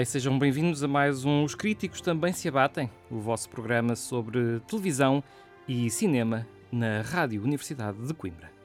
E sejam bem-vindos a mais um Os Críticos Também Se Abatem, o vosso programa sobre televisão e cinema na Rádio Universidade de Coimbra.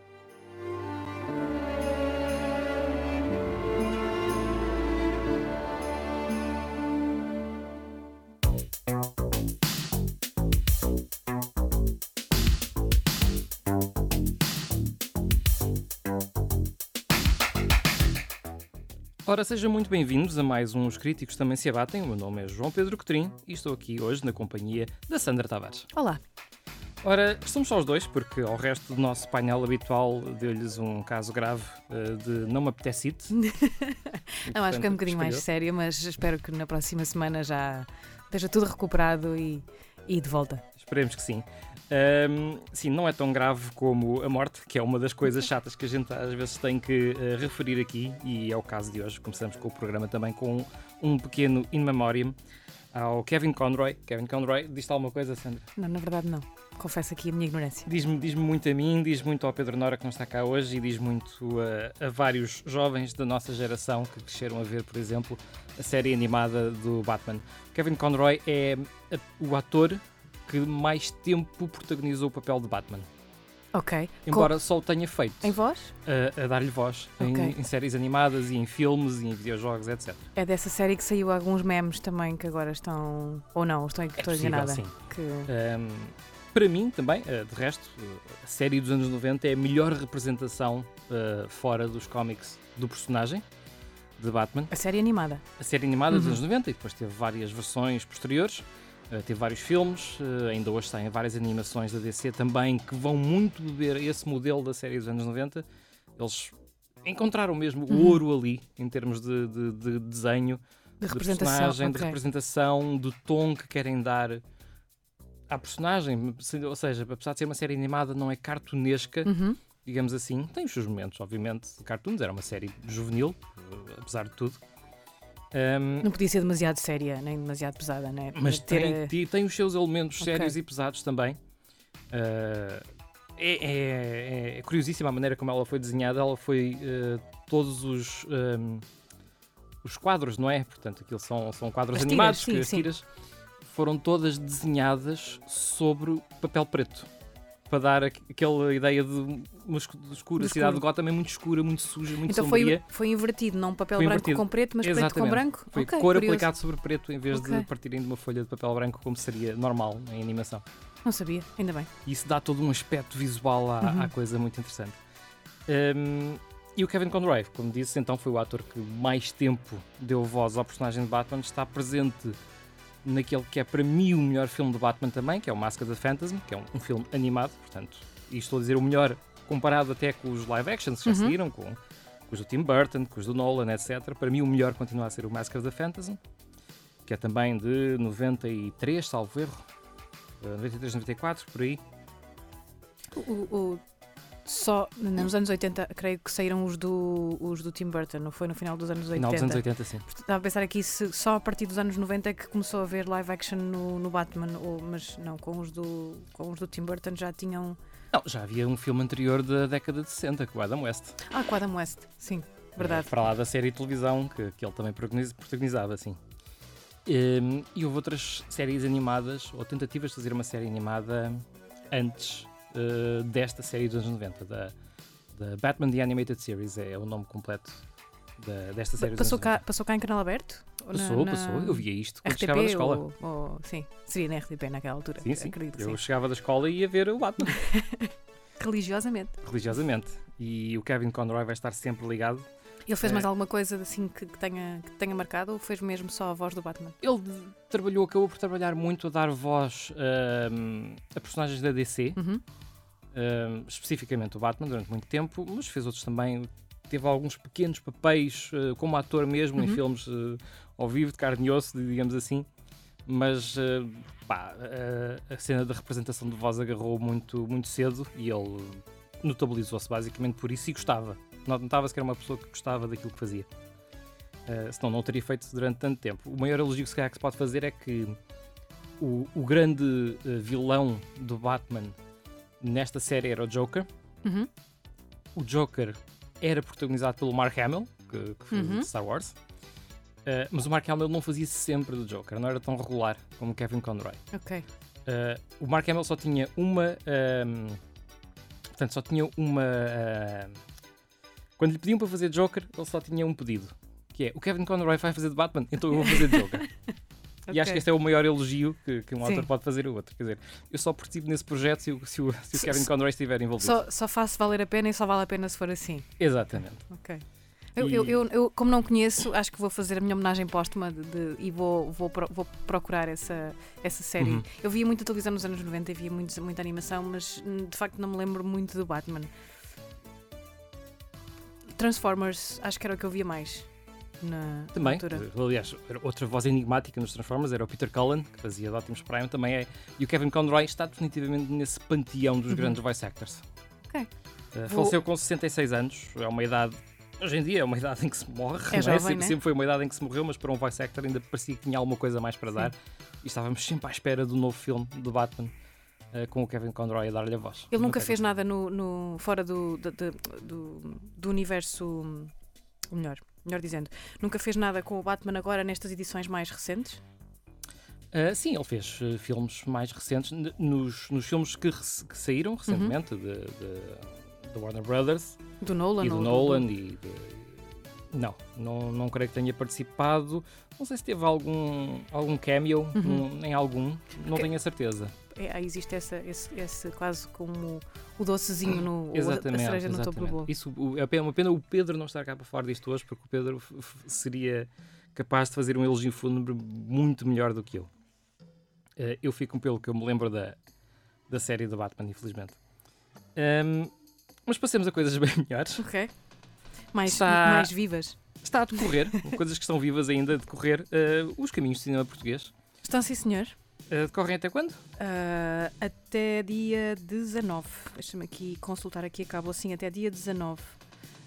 Ora, sejam muito bem-vindos a mais um Os Críticos Também Se Abatem. O meu nome é João Pedro Cotrim e estou aqui hoje na companhia da Sandra Tavares. Olá. Ora, estamos só os dois, porque ao resto do nosso painel habitual deu-lhes um caso grave uh, de não me apetece it. não, acho que é um bocadinho mais sério, mas espero que na próxima semana já esteja tudo recuperado e, e de volta. Esperemos que sim. Um, sim, não é tão grave como a morte, que é uma das coisas chatas que a gente às vezes tem que uh, referir aqui, e é o caso de hoje. Começamos com o programa também com um pequeno in memoriam ao Kevin Conroy. Kevin Conroy, diz-te alguma coisa, Sandra? Não, na verdade não. Confesso aqui a minha ignorância. Diz-me diz muito a mim, diz muito ao Pedro Nora que não está cá hoje e diz muito a, a vários jovens da nossa geração que cresceram a ver, por exemplo, a série animada do Batman. Kevin Conroy é o ator que mais tempo protagonizou o papel de Batman. Ok. Embora Com... só o tenha feito. Em voz? A, a dar-lhe voz. Okay. Em, em, séries animadas e em filmes e em videojogos, etc. É dessa série que saiu alguns memes também que agora estão. Ou não, estou, estou é enganada. Sim. Que... Um, para mim também, eh, de resto, a série dos anos 90 é a melhor representação uh, fora dos cómics do personagem de Batman. A série animada. A série animada uhum. dos anos 90 e depois teve várias versões posteriores. Uh, teve vários filmes, uh, ainda hoje tem várias animações da DC também que vão muito beber esse modelo da série dos anos 90. Eles encontraram mesmo uhum. o ouro ali, em termos de, de, de desenho, de, de personagem, okay. de representação, do tom que querem dar à personagem. Ou seja, apesar de ser uma série animada, não é cartunesca. Uhum. Digamos assim, tem os seus momentos, obviamente, de cartoons. Era uma série juvenil, eh, apesar de tudo. Um, não podia ser demasiado séria, nem demasiado pesada, né? Mas ter... tem, tem os seus elementos okay. sérios e pesados também. Uh, é, é, é, curiosíssima a maneira como ela foi desenhada. Ela foi uh, todos os, um, os quadros, não é? Portanto, aquilo são, são quadros as animados tiras, sim, que as tiras foram todas desenhadas sobre papel preto para dar aquela ideia de uma escura. A cidade de Gotham é muito escura, muito suja, muito então sombria. Então foi, foi invertido, não papel foi branco invertido. com preto, mas Exatamente. preto com branco? Foi okay, cor curioso. aplicado sobre preto em vez okay. de partirem de uma folha de papel branco como seria normal em animação. Não sabia, ainda bem. Isso dá todo um aspecto visual à, uhum. à coisa muito interessante. Um, e o Kevin Conroy, como disse, então foi o ator que mais tempo deu voz ao personagem de Batman, está presente naquele que é para mim o melhor filme de Batman também, que é o Mask of the Phantasm, que é um, um filme animado, portanto, e estou a dizer o melhor comparado até com os live actions que já uhum. saíram, com, com os do Tim Burton, com os do Nolan, etc. Para mim o melhor continua a ser o Mask of the Phantasm, que é também de 93, salvo erro, 93, 94, por aí. O, o, só nos anos 80, creio que saíram os do, os do Tim Burton, não foi no final dos anos 80? Final dos anos 80, sim. Estava a pensar aqui se só a partir dos anos 90 é que começou a haver live action no, no Batman, ou, mas não, com os, do, com os do Tim Burton já tinham. Não, já havia um filme anterior da década de 60, com o Adam West. Ah, com o Adam West, sim, verdade. É, para lá da série de televisão que, que ele também protagonizava, sim. Um, e houve outras séries animadas, ou tentativas de fazer uma série animada antes uh, desta série dos anos 90, da, da Batman The Animated Series, é, o nome completo da, desta série passou dos anos cá, passou cá em canal aberto? Passou, na, passou. Eu via isto quando RTP chegava da escola. Ou, ou, sim, seria na RTP naquela altura. Sim, sim. Acredito, Eu sim. chegava da escola e ia ver o Batman, Religiosamente. religiosamente. E o Kevin Conroy vai estar sempre ligado. Ele fez É. mais alguma coisa assim que, que tenha, que tenha marcado ou fez mesmo só a voz do Batman? Ele trabalhou, acabou por trabalhar muito a dar voz ahm, a personagens da DC, Uhum. Especificamente o Batman, durante muito tempo, mas fez outros também. Teve alguns pequenos papéis ah, como ator mesmo em Uhum. filmes ah, ao vivo, de carne e osso, digamos assim. Mas ah, pá, a cena da representação de voz agarrou muito, muito cedo e ele notabilizou-se basicamente por isso e gostava. Notava-se que era uma pessoa que gostava daquilo que fazia. Uh, senão não o teria feito durante tanto tempo. O maior elogio que se calhar que se pode fazer é que o, o grande uh, vilão do Batman nesta série era o Joker. Uhum. O Joker era protagonizado pelo Mark Hamill, que, que foi Uhum. de Star Wars. Uh, mas o Mark Hamill não fazia sempre do Joker, não era tão regular como o Kevin Conroy. Ok. Uh, o Mark Hamill só tinha uma. ahm, portanto, só tinha uma. ah, quando lhe pediam para fazer Joker, ele só tinha um pedido: que é o Kevin Conroy vai fazer de Batman, então eu vou fazer de Joker. E acho que este é o maior elogio que, que um Sim. autor pode fazer ao outro. Quer dizer, eu só participo nesse projeto se o, se o, se o Kevin Conroy estiver envolvido. Só, só faço valer a pena e só vale a pena se for assim. Exatamente. Ok. Eu, eu, eu, eu, como não conheço, acho que vou fazer a minha homenagem póstuma de, de- e vou, vou, vou procurar essa, essa série. Uhum. Eu via muita televisão nos anos 90 e via muito, muita animação, mas hum, de facto não me lembro muito do Batman. Transformers, acho que era o que eu via mais na Também, altura. aliás, outra voz enigmática nos Transformers era o Peter Cullen, que fazia de Optimus Prime, também é. E o Kevin Conroy está definitivamente nesse panteão dos Uhum. grandes voice actors. Ok. Uh, Faleceu com 66 anos, é uma idade. Hoje em dia é uma idade em que se morre, É não jovem, sempre, né? sempre foi uma idade em que se morreu, mas para um voice actor ainda parecia que tinha alguma coisa mais para dar. E estávamos sempre à espera do novo filme do Batman uh, com o Kevin Conroy a dar-lhe a voz. Ele nunca fez nada no, no- fora do, do, do- do- do universo. hum, ou melhor, melhor dizendo, nunca fez nada com o Batman agora nestas edições mais recentes. Uh, sim, ele fez uh, filmes mais recentes, nos, nos filmes que, que saíram Uhum. recentemente, de, de- da Warner Brothers Do Nolan. e do Nolan e de- Não, não, não creio que tenha participado. Não sei se teve algum, algum cameo, Uhum. em algum, não tenho a certeza. É, aí existe essa, esse, esse quase como o docezinho no Exatamente. a cereja no topo do bolo. Isso, o- é uma pena o Pedro não estar cá para falar disto hoje, porque o Pedro seria capaz de fazer um elogio fúnebre muito melhor do que eu. Eh, eu fico pelo que eu me lembro da, da série do Batman, infelizmente. Ahm, mas passemos a coisas bem melhores. Ok. Mais, Está- mais vivas. Está a decorrer, coisas que estão vivas ainda a decorrer, eh, os caminhos de cinema português. Estão sim, senhor. Eh, decorrem até quando? Ah, até dia 19. Deixa-me aqui consultar aqui a cabo assim, até dia 19.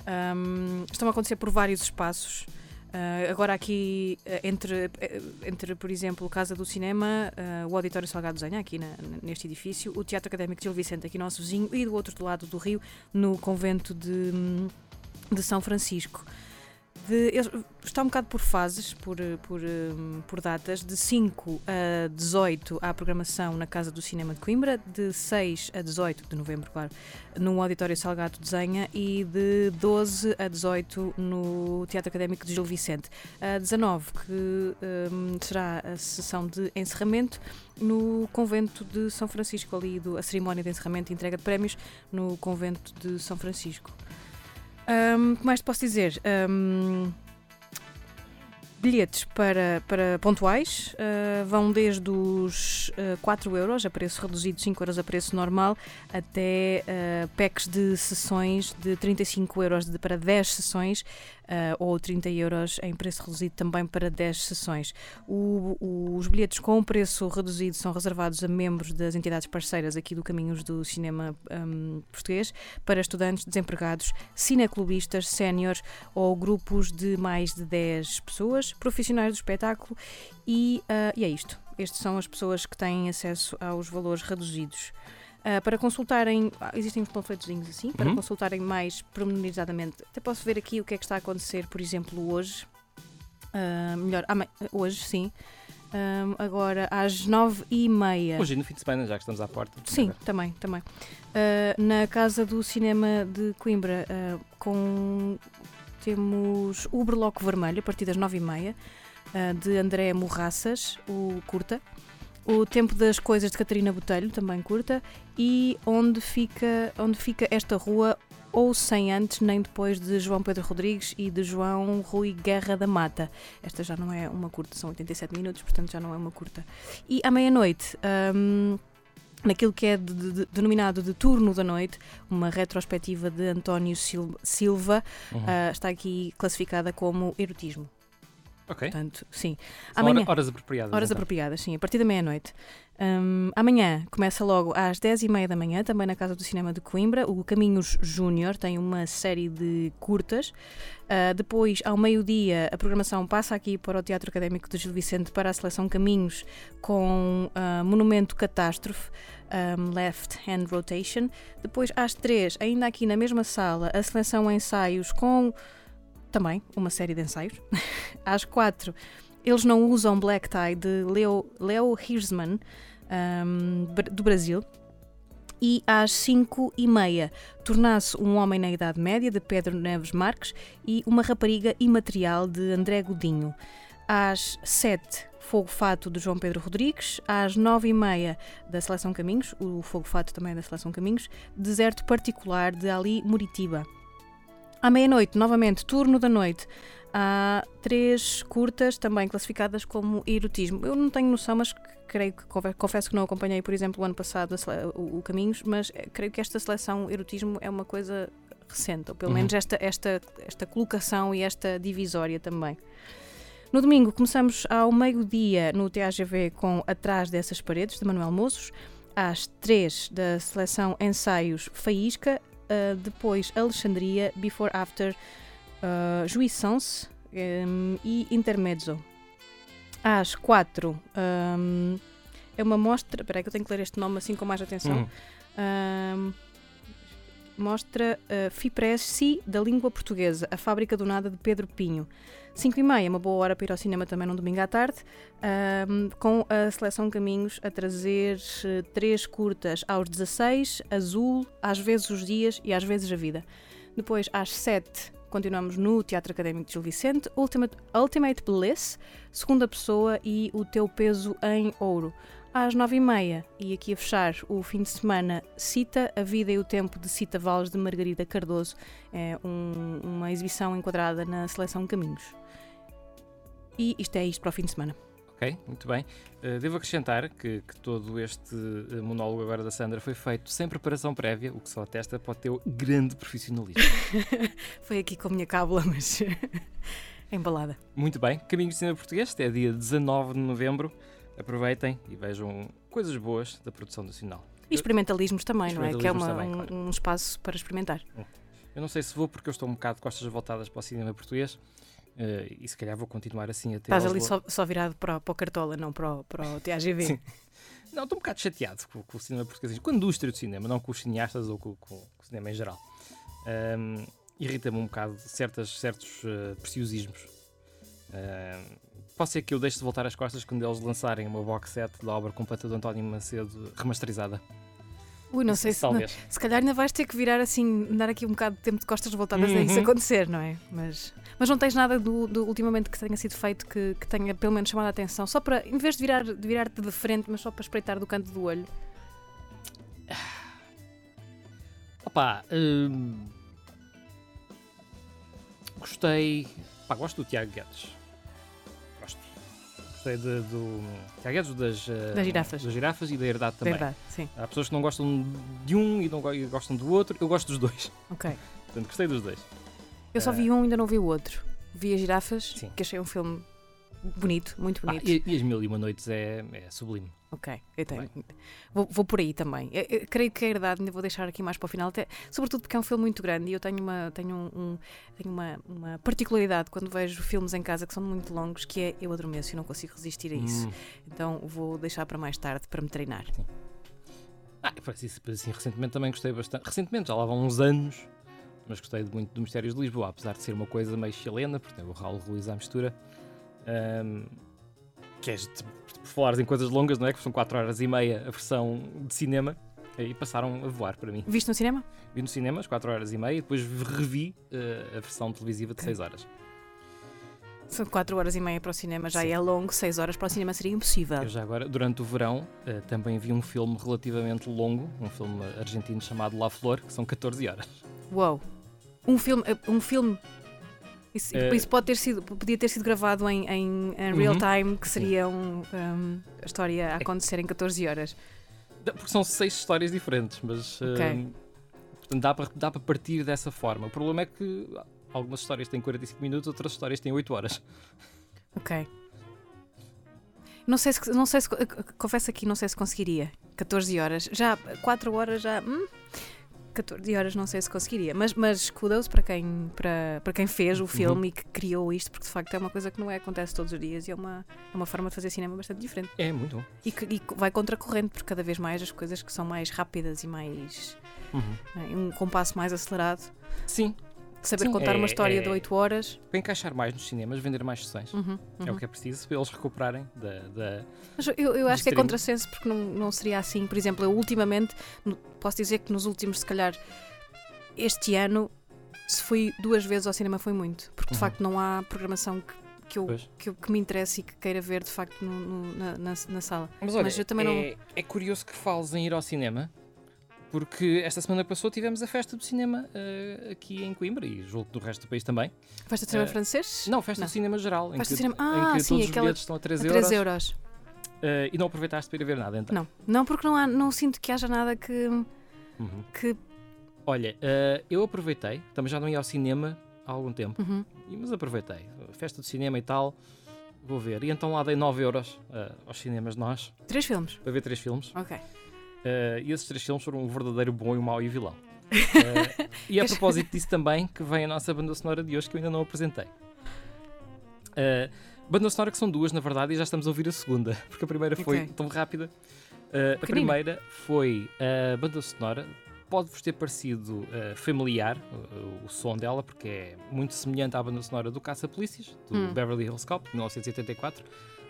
Ahm, estão a acontecer por vários espaços. Ah, agora aqui eh, entre, eh, entre, por exemplo, Casa do Cinema, ah, o Auditório Salgado Desenha, aqui na- neste edifício, o Teatro Académico de Gil Vicente, aqui nosso vizinho, e do outro lado do Rio, no convento de, de São Francisco. De, está um bocado por fases, por, eh, por, hum, por datas. De 5 a 18 há a programação na Casa do Cinema de Coimbra, de 6 a 18 de novembro, claro, no Auditório Salgado Desenha e de 12 a 18 no Teatro Académico de Gil Vicente. A 19, que hum, será a sessão de encerramento no Convento de São Francisco, ali do, a cerimónia de encerramento e entrega de prémios no Convento de São Francisco. Hum, O que mais te posso dizer? Hum, bilhetes para, para pontuais uh, vão desde os uh, 4 euros a preço reduzido, 5 euros a preço normal, até uh, packs de sessões de 35 euros de, para 10 sessões ou 30 euros em preço reduzido também para 10 sessões. O- o- os bilhetes com preço reduzido são reservados a membros das entidades parceiras aqui do Caminhos do Cinema hum, Português para estudantes, desempregados, cineclubistas, séniores ou grupos de mais de 10 pessoas, profissionais do espetáculo e, ah, e é isto. Estas são as pessoas que têm acesso aos valores reduzidos. Ah, para consultarem, ah, existem uns panfletozinhos assim, para Uhum. consultarem mais pormenorizadamente. Até posso ver aqui o que é que está a acontecer, por exemplo, hoje. Ah, melhor, ama- hoje sim. Um, agora às nove e meia. Hoje no fim de semana, já que estamos à porta. Sim, também, também. Uh, na Casa do Cinema de Coimbra, uh, com temos o Berloco Vermelho, a partir das nove e meia, uh, de André Morraças, o curta. O Tempo das Coisas de Catarina Botelho, também curta. E Onde Fica, onde fica Esta Rua, ou Sem Antes nem depois de João Pedro Rodrigues e de João Rui Guerra da Mata. Esta já não é uma curta, são 87 minutos, portanto já não é uma curta. E à meia-noite. Um, naquilo que é de, de, denominado de turno da noite, uma retrospectiva de António Silva, uhum. uh, está aqui classificada como erotismo. Ok. Portanto, sim. Amanhã, horas apropriadas. Horas então. apropriadas, sim, a partir da meia-noite. Um, amanhã começa logo às 10h30 da manhã, também na Casa do Cinema de Coimbra. O Caminhos Júnior tem uma série de curtas. Uh, depois, ao meio-dia, a programação passa aqui para o Teatro Académico de Gil Vicente para a seleção Caminhos com uh, Monumento Catástrofe. Um, left Hand Rotation. Depois, às 3, ainda aqui na mesma sala, a seleção ensaios com também uma série de ensaios. Às quatro, eles não usam Black Tie de Leo, Leo Hirsman, um, do Brasil. E às 5 e meia, Tornasse um Homem na Idade Média, de Pedro Neves Marques, e Uma Rapariga Imaterial, de André Godinho. Às 7, Fogo Fato, de João Pedro Rodrigues. Às 9 e meia, da Seleção Caminhos, o Fogo Fato também é da Seleção Caminhos. Deserto Particular, de Ali Muritiba. À meia-noite, novamente, turno da noite. Há três curtas também classificadas como erotismo. Eu não tenho noção, mas creio que confesso que não acompanhei, por exemplo, o ano passado o, o Caminhos, mas eh, creio que esta seleção erotismo é uma coisa recente, ou pelo uhum. menos esta, esta, esta colocação e esta divisória também. No domingo começamos ao meio-dia no TAGV com Atrás dessas paredes, de Manuel Mozos, às três da seleção Ensaios Faísca, uh, depois Alexandria, Before After, uh, Jouissance um, e Intermezzo. Às quatro um, é uma mostra. Espera aí que eu tenho que ler este nome assim com mais atenção. Um, mostra uh, Fipresci da língua portuguesa, a fábrica do nada de Pedro Pinho. 5 e meia, uma boa hora para ir ao cinema também num domingo à tarde, um, com a seleção Caminhos a trazer uh, três curtas aos 16, Azul, às vezes os dias e às vezes a vida. Depois, às 7, continuamos no Teatro Académico de Gil Vicente, Ultimate, Ultimate Bliss, Segunda Pessoa e O Teu Peso em Ouro às nove e meia. E aqui a fechar o fim de semana, Cita, A Vida e o Tempo de Cita Valles de Margarida Cardoso. É um, uma exibição enquadrada na seleção Caminhos. E isto é isto para o fim de semana. Ok, muito bem. Uh, devo acrescentar que, que, todo este eh, monólogo agora da Sandra foi feito sem preparação prévia, o que só atesta para o teu grande profissionalismo. foi aqui com a minha cábula, mas embalada. Muito bem. Caminhos de Cinema Português, até dia 19 de novembro. Aproveitem e vejam coisas boas da produção nacional. E experimentalismos também, não é? Que é uma, também, um, claro. um, espaço para experimentar. Hum. Eu não sei se vou porque eu estou um bocado de costas voltadas para o cinema português uh, e se calhar vou continuar assim até. Estás ali só, só, virado para, para o Cartola, não para o, para o TAGV. Sim. Não, estou um bocado chateado com, com, o cinema português, com a indústria do cinema, não com os cineastas ou com, com, com o cinema em geral. Um, Irrita-me um bocado certas, certos uh, preciosismos. Uh, Pode ser que eu deixe de voltar às costas quando eles lançarem uma box set da obra completa do António Macedo remasterizada. Ui, não sei se. Talvez. Não, se calhar ainda vais ter que virar assim, dar aqui um bocado de tempo de costas voltadas uhum. a isso acontecer, não é? Mas, mas não tens nada do, do ultimamente que tenha sido feito que, que, tenha pelo menos chamado a atenção, só para, em vez de virar-te de, virar de frente, mas só para espreitar do canto do olho. Opa, hum, gostei. Pá, gosto do Tiago Guedes gostei de, do Tiaguedes, das, eh, das girafas. das girafas e da herdade também. Verdade, sim. Há pessoas que não gostam de um e não gostam do outro. Eu gosto dos dois. Ok. Portanto, gostei dos dois. Eu só vi um e ainda não vi o outro. Vi as girafas, sim. que achei um filme bonito, muito bonito. Ah, e, e, As Mil e Uma Noites é, é sublime. Ok, eu tenho. Vou, vou, por aí também. Eu, eu, creio que a herdade ainda vou deixar aqui mais para o final, até, sobretudo porque é um filme muito grande e eu tenho uma, tenho um, tenho uma, uma, particularidade quando vejo filmes em casa que são muito longos, que é eu adormeço e não consigo resistir a isso. Hum. Então vou deixar para mais tarde para me treinar. Sim. Ah, assim, recentemente também gostei bastante. Recentemente, já lá vão uns anos, mas gostei muito do Mistérios de Lisboa, apesar de ser uma coisa meio chilena, porque tem o Raul Ruiz à mistura. Um, que é, por falares em coisas longas, não é? Que são 4 horas e meia a versão de cinema. E passaram a voar para mim. Viste no cinema? Vi no cinema, às 4 horas e meia, e depois revi uh, a versão televisiva de okay. 6 horas. São 4 horas e meia para o cinema, já Sim. é longo, 6 horas para o cinema seria impossível. Eu já agora, durante o verão, uh, também vi um filme relativamente longo, um filme argentino chamado La Flor, que são 14 horas. Uau! Um filme, eh, um filme isso, uh, isso, pode ter sido, podia ter sido gravado em, em, em real uh -huh. time, que seria um, um, a história a é acontecer em 14 horas. Porque são seis histórias diferentes, mas okay. portanto, dá para dá para partir dessa forma. O problema é que algumas histórias têm 45 minutos, outras histórias têm 8 horas. Ok. Não sei se, não sei se confesso aqui, não sei se conseguiria. 14 horas. Já 4 horas já. Hum, 14 horas não sei se conseguiria. Mas, mas kudos para quem, para, para quem fez o uhum. filme uhum. e que criou isto, porque de facto é uma coisa que não é, acontece todos os dias e é uma, é uma forma de fazer cinema bastante diferente. É, muito bom. E, que, e vai contra corrente, porque cada vez mais as coisas que são mais rápidas e mais. Uhum. É, um compasso mais acelerado. Sim, saber Sim, contar é, uma história é, de 8 horas. Para encaixar mais nos cinemas, vender mais sessões. Uhum, uhum. É o uhum. que é preciso para eles recuperarem da. da Mas eu, eu acho que é contrassenso porque não, não seria assim. Por exemplo, eu ultimamente, posso dizer que nos últimos, se calhar, este ano, se fui duas vezes ao cinema, foi muito. Porque de uhum. facto não há programação que que, eu, que, eu, que, me interesse e que queira ver de facto no, no, na, na, na, sala. Mas, olha, Mas eu também é, não... é curioso que fales em ir ao cinema porque esta semana que passou tivemos a festa do cinema uh, aqui em Coimbra e julgo do resto do país também. Festa do cinema uh, francês? Não, festa não. do cinema geral. Festa em que, cinema... ah, em que sim, todos aquela... os bilhetes estão a 3 a 3 euros. euros. Uh, e não aproveitaste para ir a ver nada então? Não, não porque não, há, não sinto que haja nada que. Uhum. que... Olha, eu aproveitei, também já não ia ao cinema há algum tempo, uhum. mas aproveitei. Festa do cinema e tal, vou ver. E então lá dei 9 euros aos cinemas nós. Três filmes? Para ver três filmes. Ok. Uh, e esses três filmes foram um verdadeiro bom e um mau e vilão. Uh, e a propósito disso também que vem a nossa banda sonora de hoje que eu ainda não apresentei. Uh, banda sonora que são duas, na verdade, e já estamos a ouvir a segunda, porque a primeira foi okay. tão rápida. Uh, a primeira foi a banda sonora. Pode-vos ter parecido familiar o som dela, porque é muito semelhante à banda sonora do Caça-Polícias, do hum. Beverly Hills Cop, de 1984,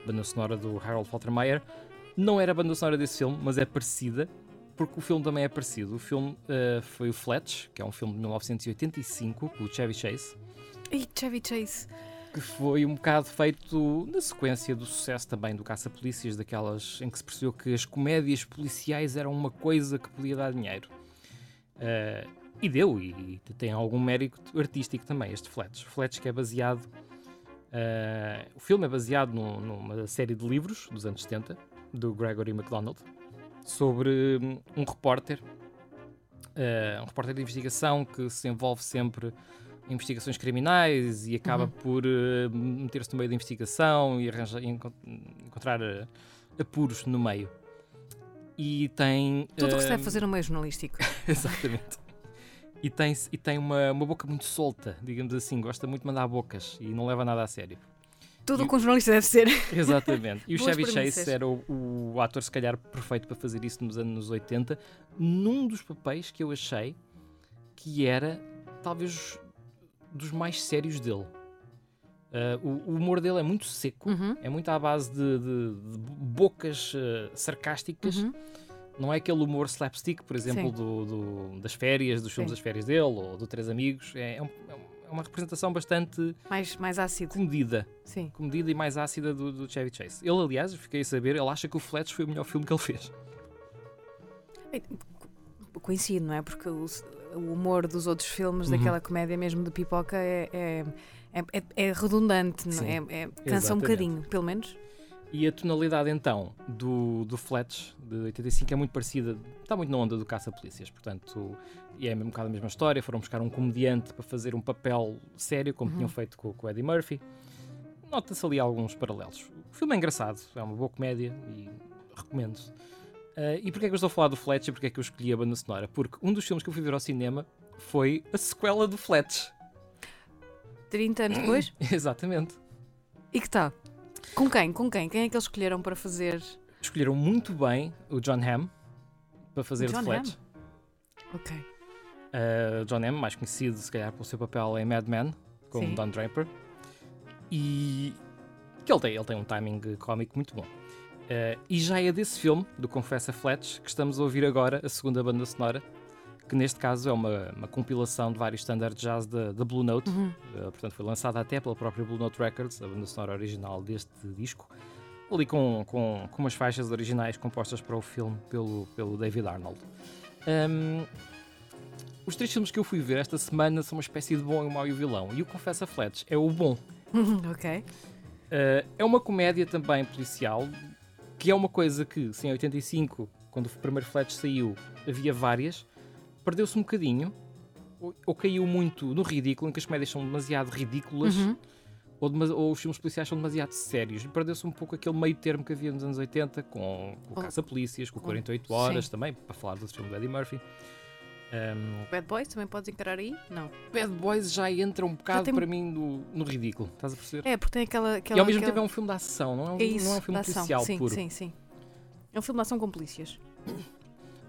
banda sonora do Harold Faltermeyer. Não era a banda sonora desse filme, mas é parecida, porque o filme também é parecido. O filme uh, foi o Fletch, que é um filme de 1985, com o Chevy Chase. E Chevy Chase. Que foi um bocado feito na sequência do sucesso também do Caça-Polícias, daquelas em que se percebeu que as comédias policiais eram uma coisa que podia dar dinheiro. Uh, e deu, e, e tem algum mérito artístico também, este Fletch. Fletch que é baseado. Uh, o filme é baseado numa série de livros dos anos 70, do Gregory MacDonald, sobre hum, um repórter, uh, um repórter de investigação que se envolve sempre em investigações criminais e acaba uhum. por uh, meter-se no meio da investigação e, arranja, e encontrar uh, apuros no meio. E tem. Tudo o que se deve fazer no meio jornalístico. Exatamente. E tem, e tem uma, uma boca muito solta, digamos assim, gosta muito de mandar bocas e não leva nada a sério. Tudo o que um jornalista deve ser. Exatamente. E o Chevy Chase era o, o, ator, se calhar, perfeito para fazer isso nos anos 80, num dos papéis que eu achei que era, talvez, dos mais sérios dele. Uh, o, o, humor dele é muito seco, uhum. é muito à base de, de, de bocas uh, sarcásticas. Uhum. Não é aquele humor slapstick, por exemplo, do, do, das férias, dos filmes Sim. das férias dele, ou do Três Amigos. É, é, um, é um uma representação bastante mais, mais ácida. comedida. Sim. Comedida e mais ácida do, do Chevy Chase. Ele, aliás, fiquei a saber, ele acha que o Fletch foi o melhor filme que ele fez. É, coincide, não é? Porque o, o humor dos outros filmes, uhum. daquela comédia mesmo de pipoca, é, é, é, é redundante, não é? é? Cansa um bocadinho, pelo menos. E a tonalidade então do, do Fletch de 85 é muito parecida, está muito na onda do Caça-Polícias, portanto, e é um bocado a mesma história. Foram buscar um comediante para fazer um papel sério, como uhum. tinham feito com, com o Eddie Murphy. Nota-se ali alguns paralelos. O filme é engraçado, é uma boa comédia e recomendo. Uh, e porquê é que eu estou a falar do Fletch e porquê é que eu escolhi a banda sonora? Porque um dos filmes que eu fui ver ao cinema foi a sequela do Fletch. 30 anos depois? Exatamente. E que tal? Com quem? Com quem? Quem é que eles escolheram para fazer? Escolheram muito bem o John Hamm para fazer o Fletch. Ok. Uh, John Hamm, mais conhecido se calhar pelo seu papel em Mad Men, como Sim. Don Draper. E que ele tem, ele tem um timing cómico muito bom. Uh, e já é desse filme, do Confessa Flats, que estamos a ouvir agora a segunda banda sonora, que neste caso é uma, uma compilação de vários standard jazz da, Blue Note. Uhum. Uh, portanto, foi lançada até pela própria Blue Note Records, a banda sonora original deste disco, ali com, com, com umas faixas originais compostas para o filme pelo, pelo David Arnold. Um, os três filmes que eu fui ver esta semana são uma espécie de bom e o mau e o vilão. E o Confessa Flats é o bom. ok. Uh, é uma comédia também policial, que é uma coisa que, se em 85, quando o primeiro Fletch saiu, havia várias, perdeu-se um bocadinho, ou, ou, caiu muito no ridículo, em que as comédias são demasiado ridículas, uhum. ou, ou, os filmes policiais são demasiado sérios, e perdeu-se um pouco aquele meio termo que havia nos anos 80, com, com o Caça-Polícias, com 48 Horas, Sim. também, para falar do filme do Eddie Murphy. Um, Bad Boys também podes encarar aí? Não. Bad Boys já entra um bocado tem... para mim no, no, ridículo, estás a perceber? É, porque tem aquela. aquela e ao mesmo aquela... tempo é um filme de ação, não é um, é isso, não é um filme policial sim, puro. Sim, sim. É um filme de ação com polícias.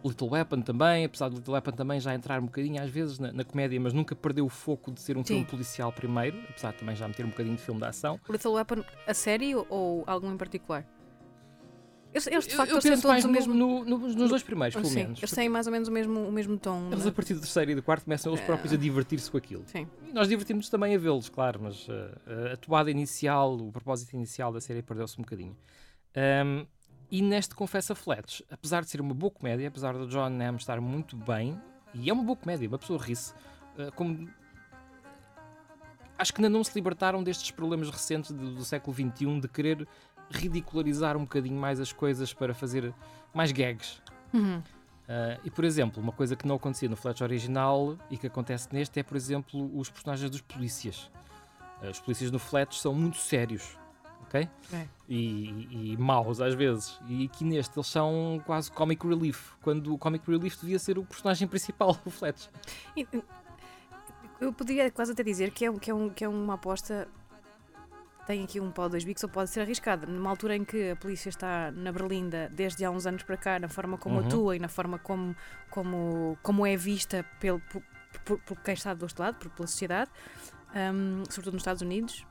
Little Weapon também, apesar de Little Weapon também já entrar um bocadinho às vezes na, na comédia, mas nunca perdeu o foco de ser um sim. filme policial primeiro, apesar de também já meter um bocadinho de filme de ação. Little Weapon a série ou algum em particular? Eles, de facto, eu, eu todos o mesmo. No, no, nos dois primeiros, pelo sim, menos. Eles têm mais ou menos o mesmo, o mesmo tom. Eles, a partir do terceiro e do quarto, começam eles próprios a divertir-se com aquilo. Sim. E nós divertimos também a vê-los, claro, mas uh, a toada inicial, o propósito inicial da série perdeu-se um bocadinho. Um, e neste Confessa Flats, apesar de ser uma boa comédia, apesar do John Hamm estar muito bem, e é uma boa comédia, uma pessoa ri-se, uh, como acho que ainda não se libertaram destes problemas recentes do, do século XXI de querer ridicularizar um bocadinho mais as coisas para fazer mais gags. Uhum. Uh, e, por exemplo, uma coisa que não acontecia no Flash original e que acontece neste é, por exemplo, os personagens dos polícias. Uh, os polícias no Flash são muito sérios, ok? É. E, e, maus às vezes. E aqui neste eles são quase comic relief, quando o comic relief devia ser o personagem principal do Flash. Eu podia quase até dizer que é, que é, um, que é uma aposta tem aqui um pau dois bicos ou pode ser arriscada. Numa altura em que a polícia está na Berlinda desde há uns anos para cá, na forma como uhum. atua e na forma como, como, como é vista pelo, por, por, por quem está do outro lado, por, pela sociedade, um, sobretudo nos Estados Unidos,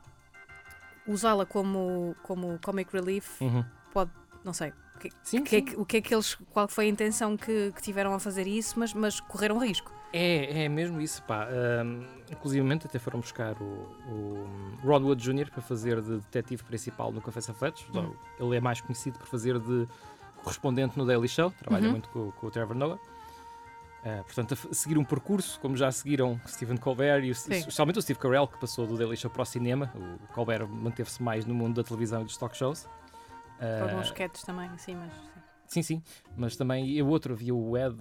usá-la como, como comic relief uhum. pode, não sei, que, sim, que, sim. É o que é que eles, qual foi a intenção que, que tiveram a fazer isso, mas, mas correram risco. É, é mesmo isso, pá. Um, inclusive até foram buscar o, o Ron Wood Jr. para fazer de detetive principal no Confessa Fletch. Uhum. Ele é mais conhecido por fazer de correspondente no Daily Show, trabalha uhum. muito com, com, o Trevor Noah. Uh, portanto, a seguir um percurso, como já seguiram Stephen Colbert e, o, especialmente o Steve Carell, que passou do Daily Show para o cinema. O Colbert manteve-se mais no mundo da televisão e dos talk shows. Uh, Alguns sketches também, sim, mas. Sim, sim, mas também o outro havia o Ed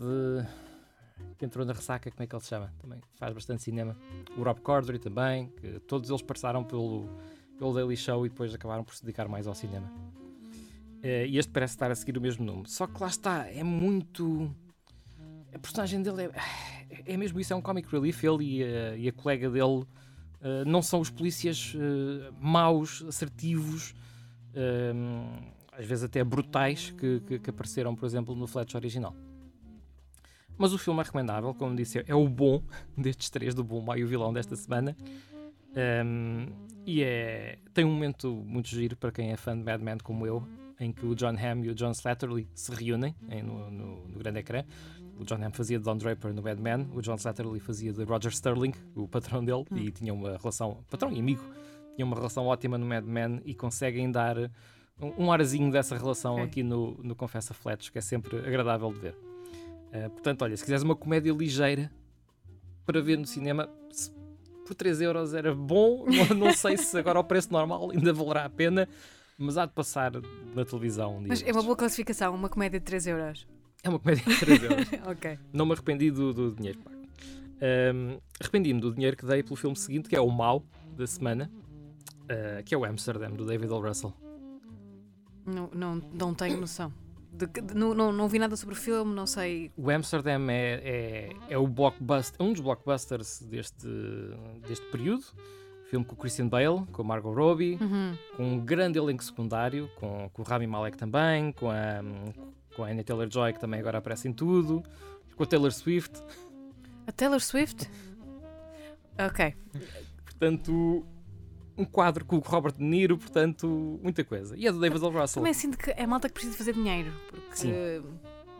que entrou na ressaca, como é que ele se chama? Também faz bastante cinema. O Rob Corddry também, que todos eles passaram pelo, pelo Daily Show e depois acabaram por se dedicar mais ao cinema. Uh, e este parece estar a seguir o mesmo nome. Só que lá está, é muito. A personagem dele é, é mesmo isso, é um comic relief. Ele e a, e a colega dele uh, não são os polícias uh, maus, assertivos, às vezes até brutais, que, que, que apareceram, por exemplo, no Fletch original. Mas o filme é recomendável, como disse, é o bom destes três, do bom, e o vilão desta semana. Um, e é, tem um momento muito giro para quem é fã de Mad Men como eu, em que o John Hamm e o John Slattery se reúnem em, no, no, no, grande ecrã. O John Hamm fazia de Don Draper no Mad Men, o John Slattery fazia de Roger Sterling, o patrão dele, hum. e tinha uma relação, patrão e amigo, tinha uma relação ótima no Mad Men e conseguem dar um, um arzinho dessa relação okay. aqui no, no Confessa Flats, que é sempre agradável de ver. Uh, portanto, olha, se quiseres uma comédia ligeira para ver no cinema, se, por 3 euros era bom. Não, não sei se agora ao preço normal ainda valerá a pena, mas há de passar na televisão. Um mas é uma boa classificação, uma comédia de 3 euros. É uma comédia de 3 euros. ok. Não me arrependi do, do dinheiro pago. Um, Arrependi-me do dinheiro que dei pelo filme seguinte, que é o Mau da semana, uh, que é o Amsterdam, do David L. Russell. Não, não, não tenho noção. De, de, não, não, não vi nada sobre o filme, não sei. O Amsterdam é, é, é o blockbuster, um dos blockbusters deste, deste período. Filme com o Christian Bale, com a Margot Robbie, uhum. com um grande elenco secundário, com, com o Rami Malek também, com a, com a Anya Taylor-Joy, que também agora aparece em tudo, com a Taylor Swift. A Taylor Swift? ok. Portanto, um quadro com o Robert De Niro, portanto, muita coisa. E é do David L. Russell. Também sinto que é malta que precisa fazer dinheiro. Porque, Sim.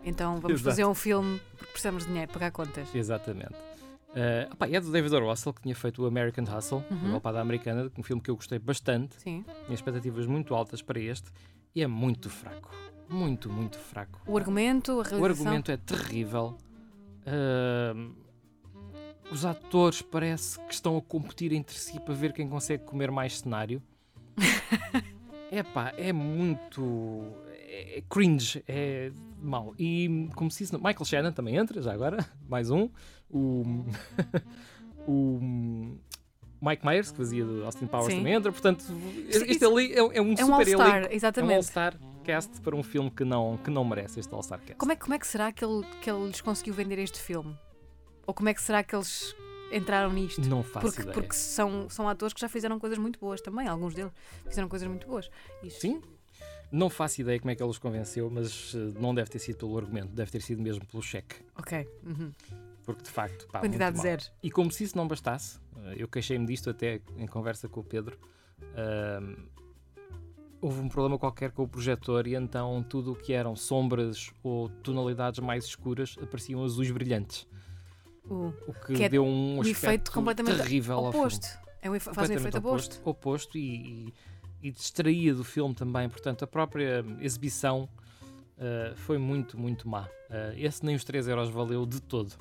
Então vamos Exato. fazer um filme porque precisamos de dinheiro, pagar contas. Exatamente. Uh, opá, é do David O. Russell, que tinha feito o American Hustle, Uhum. a Golpada Americana, um filme que eu gostei bastante. Sim. Tinha expectativas muito altas para este. E é muito fraco. Muito, muito fraco. O argumento, a realização. O argumento é terrível. Ahm, os atores parece que estão a competir entre si para ver quem consegue comer mais cenário. Epá, é muito. É, é cringe, é mau. E como se disse, Michael Shannon também entra, já agora, mais um. O, o Mike Myers, que fazia do Austin Powers, Sim. também entra. Portanto, Isso- este ali é, é um É um super All-Star, elenco. É um exatamente. All-Star para um filme que não, que não merece este All-Star. Como é, como é que será que ele, que ele lhes conseguiu vender este filme? Ou como é que será que eles entraram nisto? Não faço Porque, ideia. porque são, são atores que já fizeram coisas muito boas também, alguns deles fizeram coisas muito boas. Isto- Sim, não faço ideia como é que ele os convenceu, mas eh, não deve ter sido pelo argumento, deve ter sido mesmo pelo cheque. Ok. uhum. Porque de facto, pá, Quantidade zero. E como se isso não bastasse, eh, eu queixei-me disto até em conversa com o Pedro. ahm, houve um problema qualquer com o projetor e então tudo o que eram sombras ou tonalidades mais escuras apareciam azuis brilhantes. O, O que, Que é deu um um efeito completamente terrível ao filme. oposto. É um, faz um efeito oposto. oposto, oposto e, e, e distraía do filme também. Portanto, a própria exibição uh, foi muito, muito má. Uh, esse nem os 3 euros valeu de todo.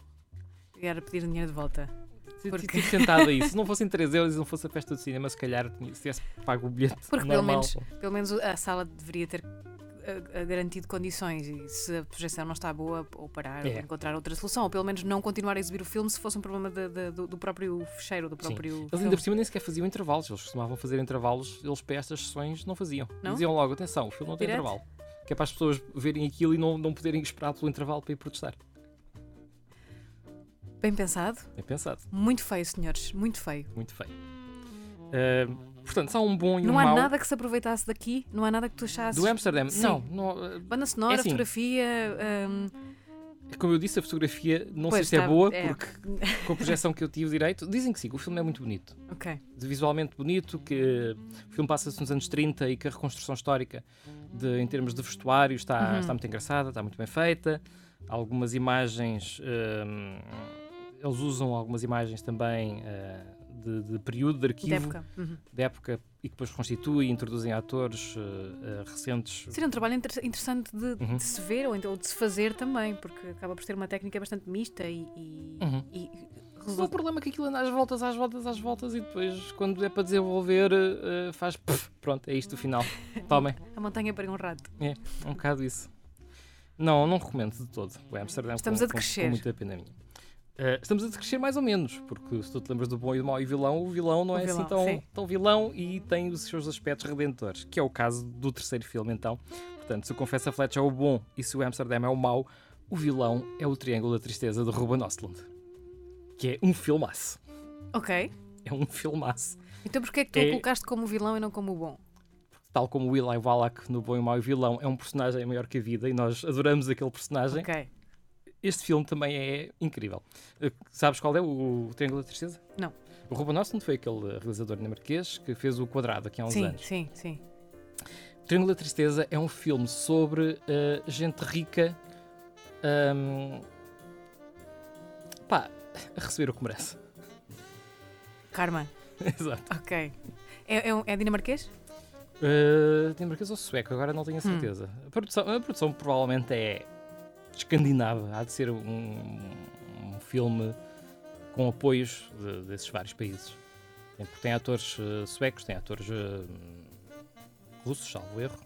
Era pedir dinheiro de volta. Porque- tentado a isso. Se não fossem 3 euros e não fosse a festa do cinema, se calhar tivesse pago o bilhete Porque pelo menos, pelo menos a sala deveria ter eh, garantido condições e se a projeção não está boa, ou parar, É. ou encontrar outra solução, ou pelo menos não continuar a exibir o filme se fosse um problema de- de- do, do próprio fecheiro, do Sim. próprio Eles filme. ainda por cima nem sequer faziam intervalos. Eles costumavam fazer intervalos, eles para estas sessões não faziam. Não? Diziam logo, atenção, o filme não tem Direto? intervalo. Que é para as pessoas verem aquilo e não, não poderem esperar pelo intervalo para ir protestar. Bem pensado, É pensado. muito feio, senhores, muito feio. Muito feio. Uh, portanto, só um bom e um Não há mau. nada que se aproveitasse daqui, não há nada que tu achasses. Do Amsterdam, Sim. não, não, uh, Banda sonora, É assim. fotografia. hum, como eu disse, a fotografia não Pois, sei se é tá, boa, é. porque com a projeção que eu tive direito, dizem que sim, que o filme é muito bonito. ok. Visualmente bonito, que o filme passa-se nos anos 30 e que a reconstrução histórica, de, em termos de vestuário, está, Uhum. está muito engraçada, está muito bem feita. Algumas imagens, hum, eles usam algumas imagens também uh, de, de período, de De arquivo, época. Uhum. de época, e que depois reconstituem e introduzem atores uh, uh, recentes. Seria um trabalho inter- interessante de, Uhum. de se ver ou, então, ou de se fazer também, porque acaba por ser uma técnica bastante mista e, e, Uhum. e O resulta- problema é que aquilo anda às voltas, às voltas, às voltas e depois, quando é para desenvolver, eh, faz pff, pronto, é isto o final. Tomem. a montanha para um rato. É um bocado isso. Não, não recomendo de todo o Amsterdã. Estamos com, a com- decrescer. Com, muita pena minha. Eh, estamos a decrescer mais ou menos, porque se tu te lembras do bom e do mau e vilão, o vilão não O é vilão, assim tão, sim. tão vilão e tem os seus aspectos redentores, que é o caso do terceiro filme, então. Portanto, se o Confessa Fletcher é o bom e se o Amsterdã é o mau, o vilão é o Triângulo da Tristeza de Ruben Östlund, que é um filmaço. Ok. É um filmaço. Então porquê é que tu É- o colocaste como o vilão e não como o bom? Tal como o Eli Wallach no Bom e Mau e Vilão é um personagem maior que a vida e nós adoramos aquele personagem, Ok. Este filme também é incrível. Eh, Sabes qual é o, o Triângulo da Tristeza? Não. O Ruben Östlund foi aquele realizador dinamarquês que fez o Quadrado aqui há uns Sim, anos. sim, sim. O Triângulo da Tristeza é um filme sobre eh, gente rica ahm, pá, a receber o que merece. Karma. Exato. Ok. É, é, um- é dinamarquês? Uh, dinamarquês ou sueco, agora não Hum. tenho a certeza. A, produção, a produção provavelmente é escandinava, há de ser um, um filme com apoios de- desses vários países. Tem, tem atores uh, suecos, tem atores uh, russos, salvo erro,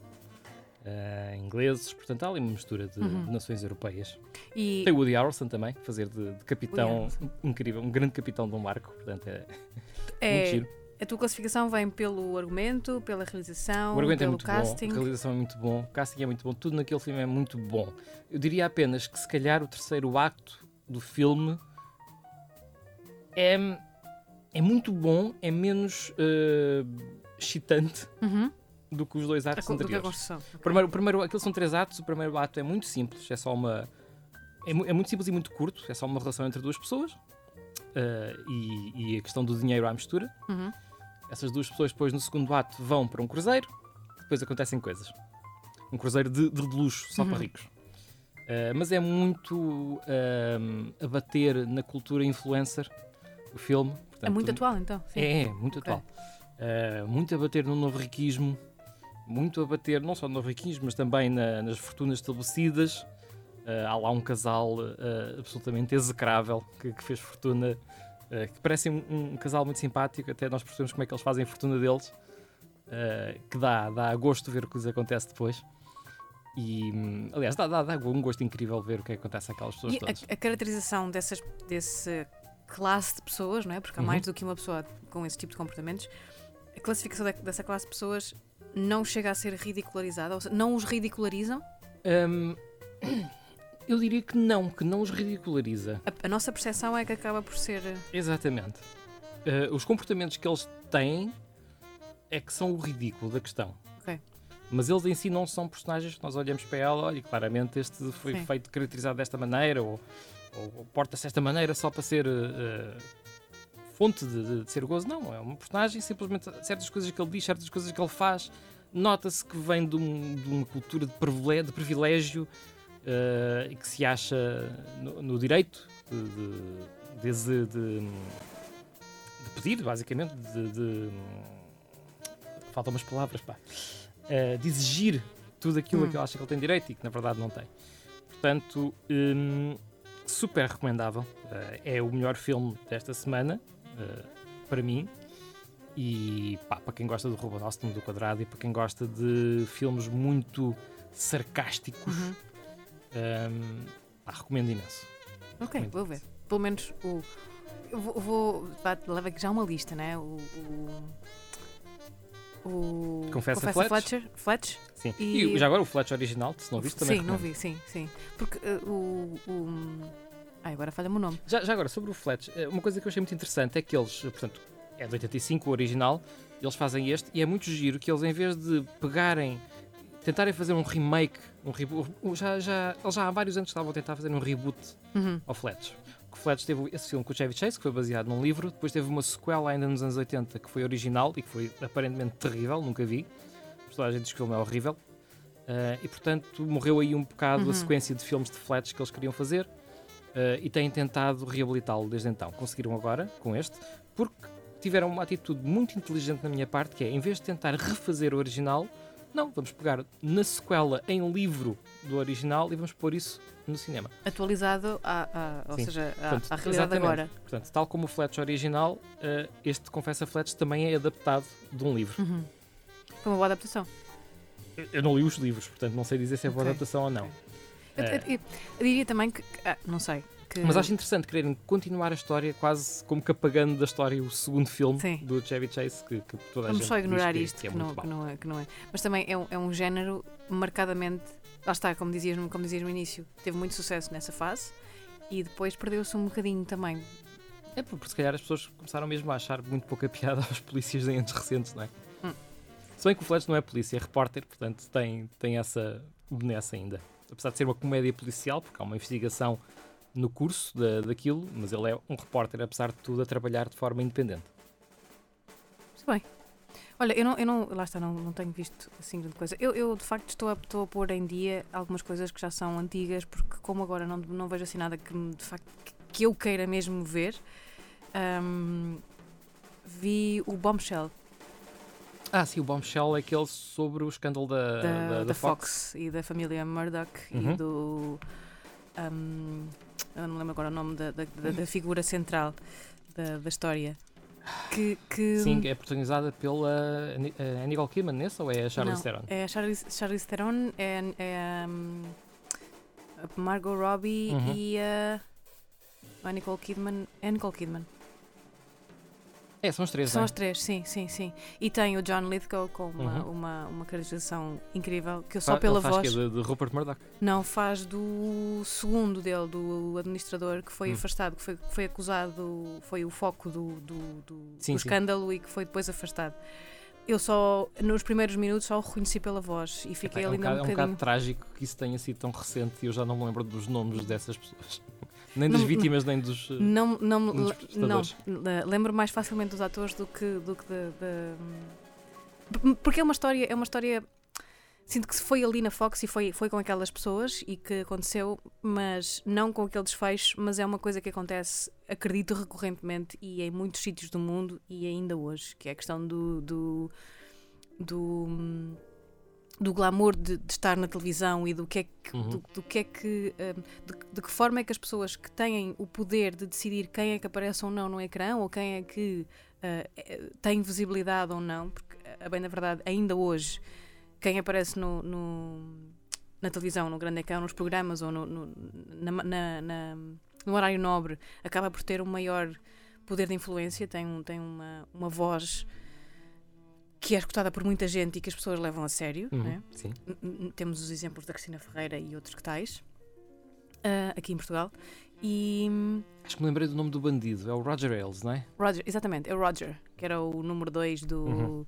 uh, ingleses, portanto há ali uma mistura de, Uhum. de nações europeias. E Tem Woody Harrelson também, fazer de, de capitão incrível, um grande capitão de um barco, portanto é, muito é, giro. A tua classificação vem pelo argumento, pela realização, O argumento é pelo muito casting. bom, a realização é muito bom, o casting é muito bom, tudo naquele filme é muito bom. Eu diria apenas que se calhar o terceiro acto do filme é, é muito bom, é menos eh, excitante Uhum. do que os dois atos a anteriores. construção. O primeiro, o primeiro, aqueles são três atos, o primeiro ato é muito simples, é só uma. É, é muito simples e muito curto, é só uma relação entre duas pessoas eh, e, e a questão do dinheiro à mistura. Uhum. Essas duas pessoas depois no segundo ato vão para um cruzeiro, depois acontecem coisas. Um cruzeiro de, de luxo, só Uhum. para ricos. Uh, mas é muito um, a bater na cultura influencer, o filme. É Portanto, muito atual, então. Sim. É, é, muito Ok. atual. Uh, muito a bater no novo riquismo, muito a bater não só no novo riquismo, mas também na- nas fortunas estabelecidas. Uh, há lá um casal uh, absolutamente execrável que, que fez fortuna, uh, que parece um, um casal muito simpático, até nós percebemos como é que eles fazem a fortuna deles, uh, que dá, dá gosto ver o que lhes acontece depois. E, hum, aliás, dá, dá, dá um gosto incrível ver o que é que acontece àquelas pessoas E todas. a, a caracterização dessas, desse classe de pessoas, não é? Porque há Uhum. mais do que uma pessoa com esse tipo de comportamentos. A classificação de- dessa classe de pessoas não chega a ser ridicularizada, ou seja, não os ridicularizam. Hum, eu diria que não, que não os ridiculariza. A, a nossa percepção é que acaba por ser. Exatamente. Uh, os comportamentos que eles têm é que são o ridículo da questão. Ok. Mas eles em si não são personagens que nós olhamos para ela, olha, claramente este foi Sim. feito, caracterizado desta maneira, ou, ou, ou porta-se desta maneira só para ser uh, fonte de, de- ser gozo. Não, é um personagem, simplesmente certas coisas que ele diz, certas coisas que ele faz, nota-se que vem de, um- de uma cultura de privile- de privilégio uh, e que se acha no, no direito de, de, de, de- pedir, basicamente, de, faltam umas palavras, pá, Uh, de exigir tudo aquilo Hum. que ele acha que ele tem direito e que na verdade não tem. Portanto, hum, super recomendável. Uh, é o melhor filme desta semana, uh, para mim. E pá, para quem gosta do Ruben Austin do Quadrado e para quem gosta de filmes muito sarcásticos, Uhum. Hum, pá, recomendo imenso. Ok, Muito vou ver. Pelo menos o. Eu vou. vou vá, leva aqui já uma lista, né? O. O. o Confessa Fletcher. Fletch? Fletch. Sim. E- E, já agora o Fletch original, se não viste, também Sim, não recomendo. vi, sim, sim. Porque uh, o. o ai, agora falha-me o nome. Já, já agora, sobre o Fletch, eh, uma coisa que eu achei muito interessante é que eles, portanto, é de 85 o original, eles fazem este e é muito giro que eles, em vez de pegarem, tentarem fazer um remake, um reboot, já, já, eles já há vários anos estavam a tentar fazer um reboot Uhum. ao Fletch. O Fletch teve esse filme com o Chevy Chase, que foi baseado num livro, depois teve uma sequela ainda nos anos 80 que foi original e que foi aparentemente terrível, nunca vi. Toda a gente diz que o filme é horrível. Eh, e portanto morreu aí um bocado Uhum. a sequência de filmes de Fletch que eles queriam fazer. Uh, e têm tentado reabilitá-lo desde então. Conseguiram agora, com este, porque tiveram uma atitude muito inteligente na minha parte, que é, em vez de tentar refazer o original, não, vamos pegar na sequela em livro do original e vamos pôr isso no cinema. Atualizado, à, à- ou Sim. seja, à, Portanto, à realidade agora. Portanto, tal como o Fletch original, uh, este Confessa Fletch também é adaptado de um livro. Uhum. Foi uma boa adaptação. Eu- não li os livros, portanto não sei dizer se é boa Ok. adaptação ou não. Eu, eu- eu diria também que. ah, não sei. Mas acho interessante quererem continuar a história, quase como que apagando da história o segundo filme Sim. do Chevy Chase, que, que toda a Vamos gente só ignorar que, isto, que é que, não, mau. que, não é, que não é. Mas também é um, é um género marcadamente. Lá está, como dizias, no- como dizias no início, teve muito sucesso nessa fase e depois perdeu-se um bocadinho também. É porque se calhar as pessoas começaram mesmo a achar muito pouca piada aos polícias em anos recentes, não é? Hum. Se bem que o Fletch não é polícia, é repórter, portanto tem, tem essa benesse ainda. Apesar de ser uma comédia policial, porque há uma investigação no curso da, daquilo, mas ele é um repórter, apesar de tudo, a trabalhar de forma independente. Muito bem. Olha, eu não, eu não lá está, não, não tenho visto assim grande coisa. Eu, eu de facto estou a, estou a pôr em dia algumas coisas que já são antigas, porque como agora não, não vejo assim nada que de facto que, que eu queira mesmo ver, ahm, vi o Bombshell Ah, sim, o Bombshell é aquele sobre o escândalo da, da, da, da Fox. Fox. e da família Murdoch Uhum. e do. ahm, eu não lembro agora o nome da, da, da- figura central da, da história. Que, que Sim, é protagonizada pela a Nicole Kidman nessa ou é a Charlize não, Theron? É a Charlize, Charlize Theron, é, é ahm, a Margot Robbie Uhum. e a, a Nicole Kidman. É a Nicole Kidman. É, são os três, São é? as três, sim, sim, sim. E tem o John Lithgow com uma, Uhum. uma, uma caracterização incrível, que eu Fa- só pela ele faz voz. que é de, de Rupert Murdoch. Não, faz do segundo dele, do administrador, que foi Hum. afastado, que foi, que foi acusado, foi o foco do, do, do- Sim, do sim. escândalo e que foi depois afastado. Eu só, nos primeiros minutos, só o reconheci pela voz e fiquei é, um ali ainda um bocado, é um bocadinho. bocado trágico que isso tenha sido tão recente e eu já não me lembro dos nomes dessas pessoas. Nem das Não- vítimas, nem dos. uh, Não, não, Um dos não, le- lembro mais facilmente dos atores do que, do que de, de- Porque é uma história, é uma história. Sinto que se foi ali na Fox e foi, foi com aquelas pessoas e que aconteceu, mas não com aquele desfecho, mas é uma coisa que acontece, acredito, recorrentemente e em muitos sítios do mundo e ainda hoje, que é a questão do. do, do do glamour de, de estar na televisão e do que é que, Uhum. do, do que é que hum, de, de que forma é que as pessoas que têm o poder de decidir quem é que aparece ou não no ecrã ou quem é que eh, tem visibilidade ou não, porque a bem da verdade, ainda hoje, quem aparece no, no- na televisão, no grande ecrã, nos programas ou no, no, na- na- na- no horário nobre, acaba por ter um maior poder de influência, tem, um- tem uma, uma voz que é escutada por muita gente e que as pessoas levam a sério. Uhum, né? Temos os exemplos da Cristina Ferreira e outros que tais ah, aqui em Portugal e Acho que me lembrei do nome do bandido, é o Roger Ailes, não é? Roger, exatamente, é o Roger que era o número 2 do Uhum.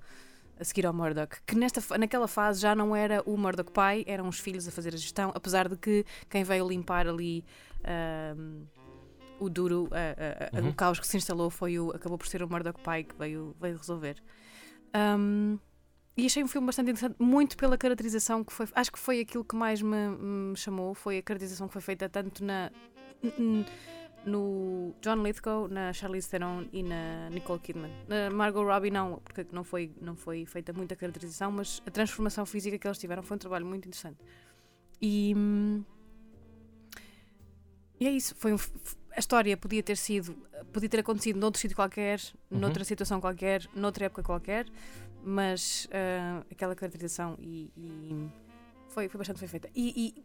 a seguir ao Murdoch que nesta, naquela fase já não era o Murdoch pai eram os filhos a fazer a gestão apesar de que quem veio limpar ali o duro a- Uhum. o caos que se instalou foi o acabou por ser o Murdoch pai que veio, veio resolver Ahm, e achei um filme bastante interessante, muito pela caracterização que foi. Acho que foi aquilo que mais me, me chamou, foi a caracterização que foi feita tanto na. no John Lithgow, na Charlize Theron e na Nicole Kidman. Na Margot Robbie não, porque não foi, não foi feita muita caracterização, mas a transformação física que eles tiveram foi um trabalho muito interessante. E, e é isso, foi um a história podia ter sido, podia ter acontecido noutro sítio qualquer, Uhum. noutra situação qualquer, noutra época qualquer, mas ah, aquela caracterização e, e foi, foi bastante bem feita. E, e,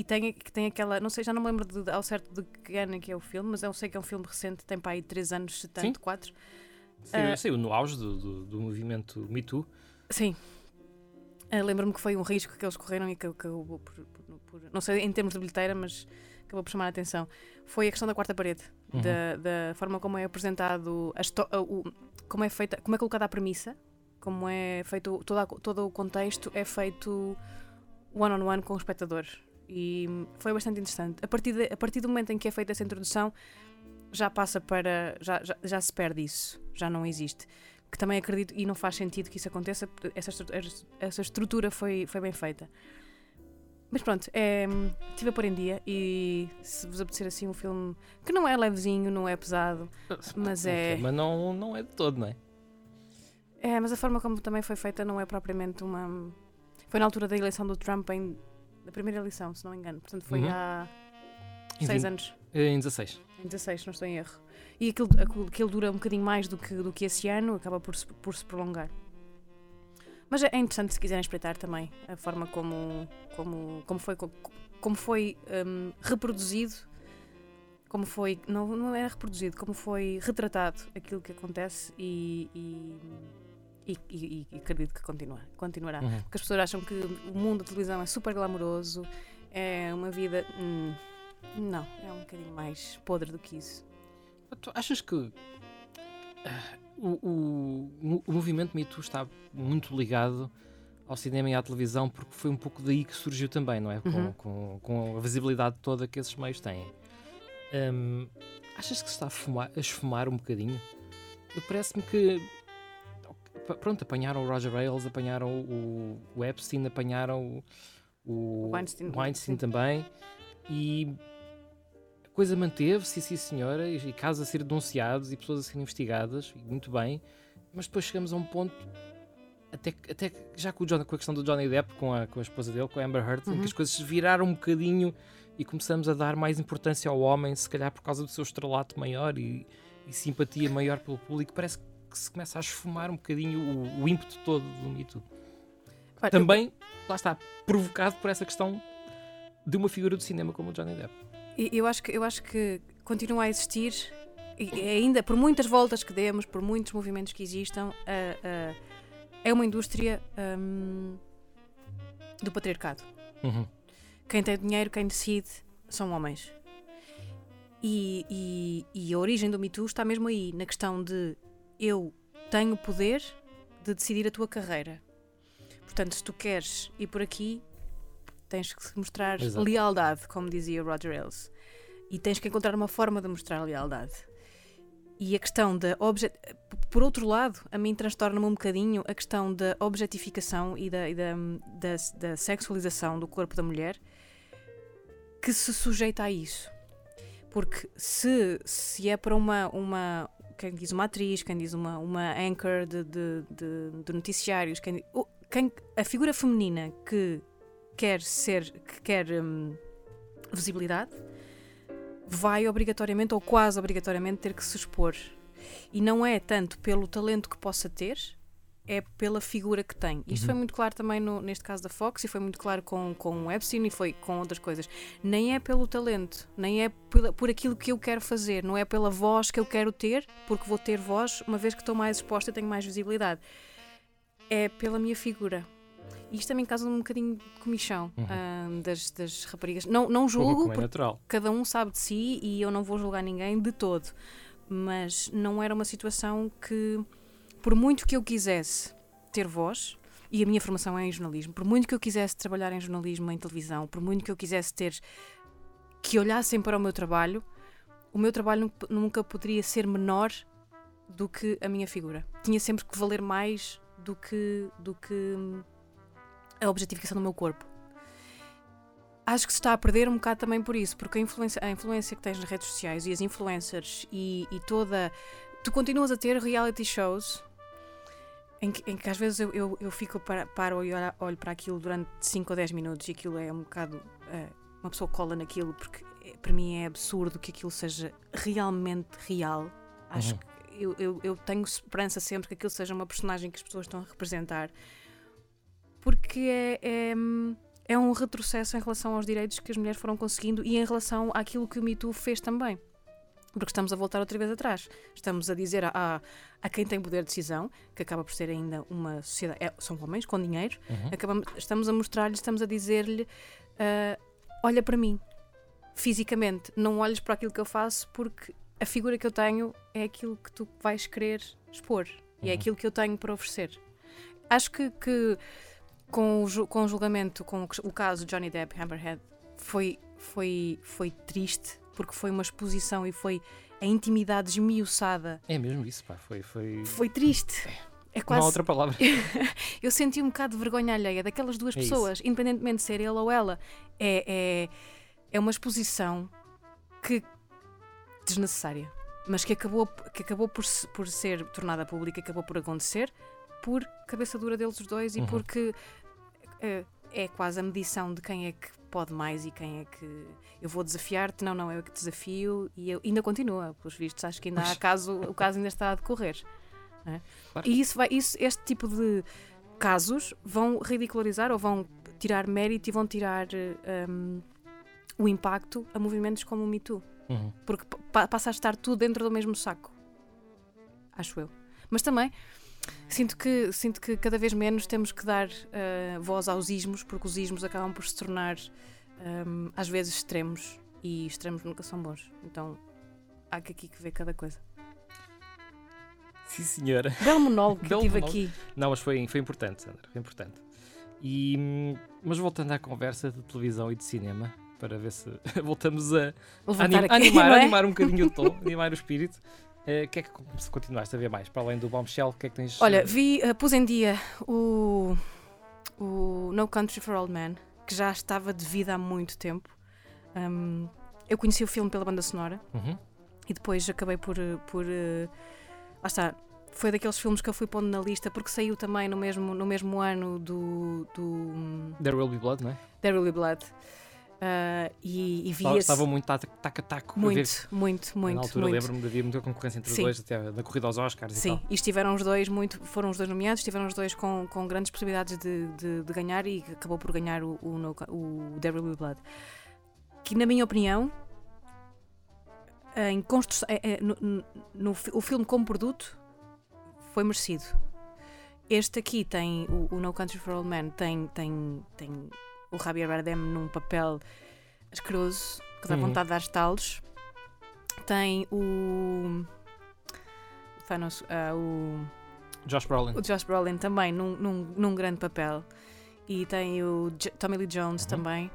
e tem, tem aquela, não sei, já não me lembro de- ao certo de que ano é que é o filme, mas eu sei que é um filme recente, tem para aí 3 anos, se tanto, 4. Saiu, saiu no auge do, do, do movimento Me Too. Sim. Ah, Lembro-me que foi um risco que eles correram e que acabou por, por- por- Não sei em termos de bilheteira, mas acabou por chamar a atenção. Foi a questão da quarta parede, Uhum. da, da forma como é apresentado, a o- como é feita, como é colocada a premissa, como é feito toda todo o contexto, é feito one on one com o espectador. E foi bastante interessante. A partir, de- a partir do momento em que é feita essa introdução, já passa para. Já, já, já se perde isso, já não existe que também acredito e não faz sentido que isso aconteça, essa, essa estrutura foi, foi bem feita. Mas pronto, é, estive a pôr em dia e se vos apetecer assim um filme que não é levezinho, não é pesado, Mas é- Mas não, não é de todo, não é? é, mas a forma como também foi feita não é propriamente uma. Foi na altura da eleição do Trump, em, da primeira eleição, se não me engano. Portanto, foi Uhum. há Em seis 20 anos. Em 16. Em 16, não estou em erro. E aquilo, aquilo, aquilo dura um bocadinho mais do que, do que esse ano, acaba por se, por se prolongar. Mas é interessante se quiserem espreitar também a forma como, como, como foi, como, como foi hum, reproduzido, como foi, não, não era reproduzido, como foi retratado aquilo que acontece e, e, e, e- e acredito que continua, continuará. Uhum. Porque as pessoas acham que o mundo da televisão é super glamouroso, é uma vida. hum, não, é um bocadinho mais podre do que isso. Tu achas que ah, o, o, o movimento Me Too está muito ligado ao cinema e à televisão porque foi um pouco daí que surgiu também, não é? Com, Uhum. com, com a visibilidade toda que esses meios têm. Hum, achas que se está a, fumar, a esfumar um bocadinho? Parece-me que pronto, apanharam o Roger Ailes, apanharam o, o Epstein, apanharam o, o Weinstein. Weinstein também e coisa manteve-se, sim senhora, e, casos a ser denunciados e pessoas a serem investigadas, e muito bem, mas depois chegamos a um ponto, até, que- até já com, o John- com a questão do Johnny Depp, com a, com a esposa dele, com a Amber Heard, em Uhum. que as coisas viraram um bocadinho e começamos a dar mais importância ao homem, se calhar por causa do seu estrelato maior e, e simpatia maior pelo público, parece que se começa a esfumar um bocadinho o, o ímpeto todo do Me Too. Também, lá está, provocado por essa questão de uma figura do cinema como o Johnny Depp. Eu, acho que, eu acho que continua a existir, e e ainda por muitas voltas que demos, por muitos movimentos que existam, a- a- é uma indústria hum, do patriarcado. Uhum. Quem tem dinheiro, quem decide, são homens. E, e- e a origem do Me Too está mesmo aí, na questão de eu tenho o poder de decidir a tua carreira. Portanto, se tu queres ir por aqui, tens que mostrar Exato. lealdade, como dizia Roger Ailes. e tens que encontrar uma forma de mostrar lealdade. E a questão da obje... Por outro lado, a mim transtorna-me um bocadinho a questão da objetificação e, da, e da, da, da, sexualização do corpo da mulher que se sujeita a isso. Porque se, se é para uma, uma. Quem diz uma atriz, quem diz uma, uma anchor de, de, de, de noticiários, quem, quem, a figura feminina que quer ser. que quer hum, visibilidade vai obrigatoriamente ou quase obrigatoriamente ter que se expor. E não é tanto pelo talento que possa ter, é pela figura que tem. Isto uhum. foi muito claro também no, neste caso da Fox e foi muito claro com, com o Epstein e foi com outras coisas. Nem é pelo talento, nem é por, por aquilo que eu quero fazer, não é pela voz que eu quero ter, porque vou ter voz uma vez que estou mais exposta e tenho mais visibilidade. É pela minha figura. Isto também causa um bocadinho de comichão uhum. uh, das, das raparigas. Não, não julgo, é natural. cada um sabe de si e eu não vou julgar ninguém de todo. Mas não era uma situação que, por muito que eu quisesse ter voz, e a minha formação é em jornalismo, por muito que eu quisesse trabalhar em jornalismo, em televisão, por muito que eu quisesse ter que olhassem para o meu trabalho, o meu trabalho nunca poderia ser menor do que a minha figura. Tinha sempre que valer mais do que, do que a objetificação do meu corpo. Acho que se está a perder um bocado também por isso, porque a influência, a influência que tens nas redes sociais e as influencers e, e toda. Tu continuas a ter reality shows em que, em que às vezes eu, eu, eu fico para, paro e olho, olho, para aquilo durante 5 ou 10 minutos e aquilo é um bocado. Uh, uma pessoa cola naquilo porque é, para mim é absurdo que aquilo seja realmente real. Acho uhum. que eu, eu, eu tenho esperança sempre que aquilo seja uma personagem que as pessoas estão a representar porque é, é, é, um retrocesso em relação aos direitos que as mulheres foram conseguindo e em relação àquilo que o Me Too fez também. Porque estamos a voltar outra vez atrás. Estamos a dizer a, a, a quem tem poder de decisão, que acaba por ser ainda uma sociedade. É, são homens com dinheiro. Uhum. Acabamos, estamos a mostrar-lhe, estamos a dizer-lhe: uh, olha para mim, fisicamente. Não olhes para aquilo que eu faço, porque a figura que eu tenho é aquilo que tu vais querer expor. E é uhum. aquilo que eu tenho para oferecer. Acho que, que com o, com o julgamento, com o, caso Johnny Depp, Amber foi, foi, foi triste, porque foi uma exposição e foi a intimidade esmiuçada. É mesmo isso, pá, foi... Foi, foi triste. É quase... Não há outra palavra. eu senti um bocado de vergonha alheia daquelas duas é pessoas, isso. independentemente de ser ele ou ela. É, é, é uma exposição que desnecessária, mas que acabou, que acabou por, por ser tornada pública, acabou por acontecer por cabeça dura deles os dois e uhum. porque uh, é quase a medição de quem é que pode mais e quem é que eu vou desafiar-te, não, não, eu é que desafio e eu, ainda continua, pelos vistos, acho que ainda há caso, o caso ainda está a decorrer. É? Claro. E isso vai, isso, este tipo de casos vão ridicularizar ou vão tirar mérito e vão tirar um, o impacto a movimentos como o Me Too. Uhum. Porque pa passa a estar tudo dentro do mesmo saco. Acho eu. Mas também Sinto que, sinto que cada vez menos temos que dar uh, voz aos ismos, porque os ismos acabam por se tornar, um, ehm, às vezes, extremos e extremos nunca são bons. Então há que aqui que ver cada coisa. Sim, senhora. Belo monólogo que Belo tive monólogo. aqui. Não, mas foi, foi importante, Sandra, foi importante. E, mas voltando à conversa de televisão e de cinema, para ver se voltamos a, anim, aqui, animar, é? animar um bocadinho o tom, animar o espírito. Eh, o uh, que é que continuaste a ver mais? Para além do Bombshell, o que é que tens. Olha, vi, uh, pus em dia o, o No Country for Old Men, que já estava de vida há muito tempo. Um, eu conheci o filme pela banda sonora uhum. e depois acabei por. Eh, por uh, lá está. Foi daqueles filmes que eu fui pondo na lista porque saiu também no mesmo, no mesmo ano do, do. There Will Be Blood, não é? There Will Be Blood. Uh, e, e via Estava muito taca-taco. Muito, muito, muito. Na altura lembro-me de haver muita concorrência entre os dois, até na corrida aos Oscars Sim, e, e estiveram os dois muito, foram os dois nomeados, estiveram os dois com, com grandes possibilidades de, de, de ganhar e acabou por ganhar o, o, o, Devil Blood. Que, na minha opinião, em construção, é, é, no, no, no, o filme como produto foi merecido. Este aqui tem, o, o No Country for Old Men, tem, tem, tem o Javier Bardem num papel asqueroso, que dá uhum. vontade de dar estalos. Tem o. Thanos, uh, o. Josh Brolin. O Josh Brolin também num, num, num grande papel. E tem o J Tommy Lee Jones uhum. também.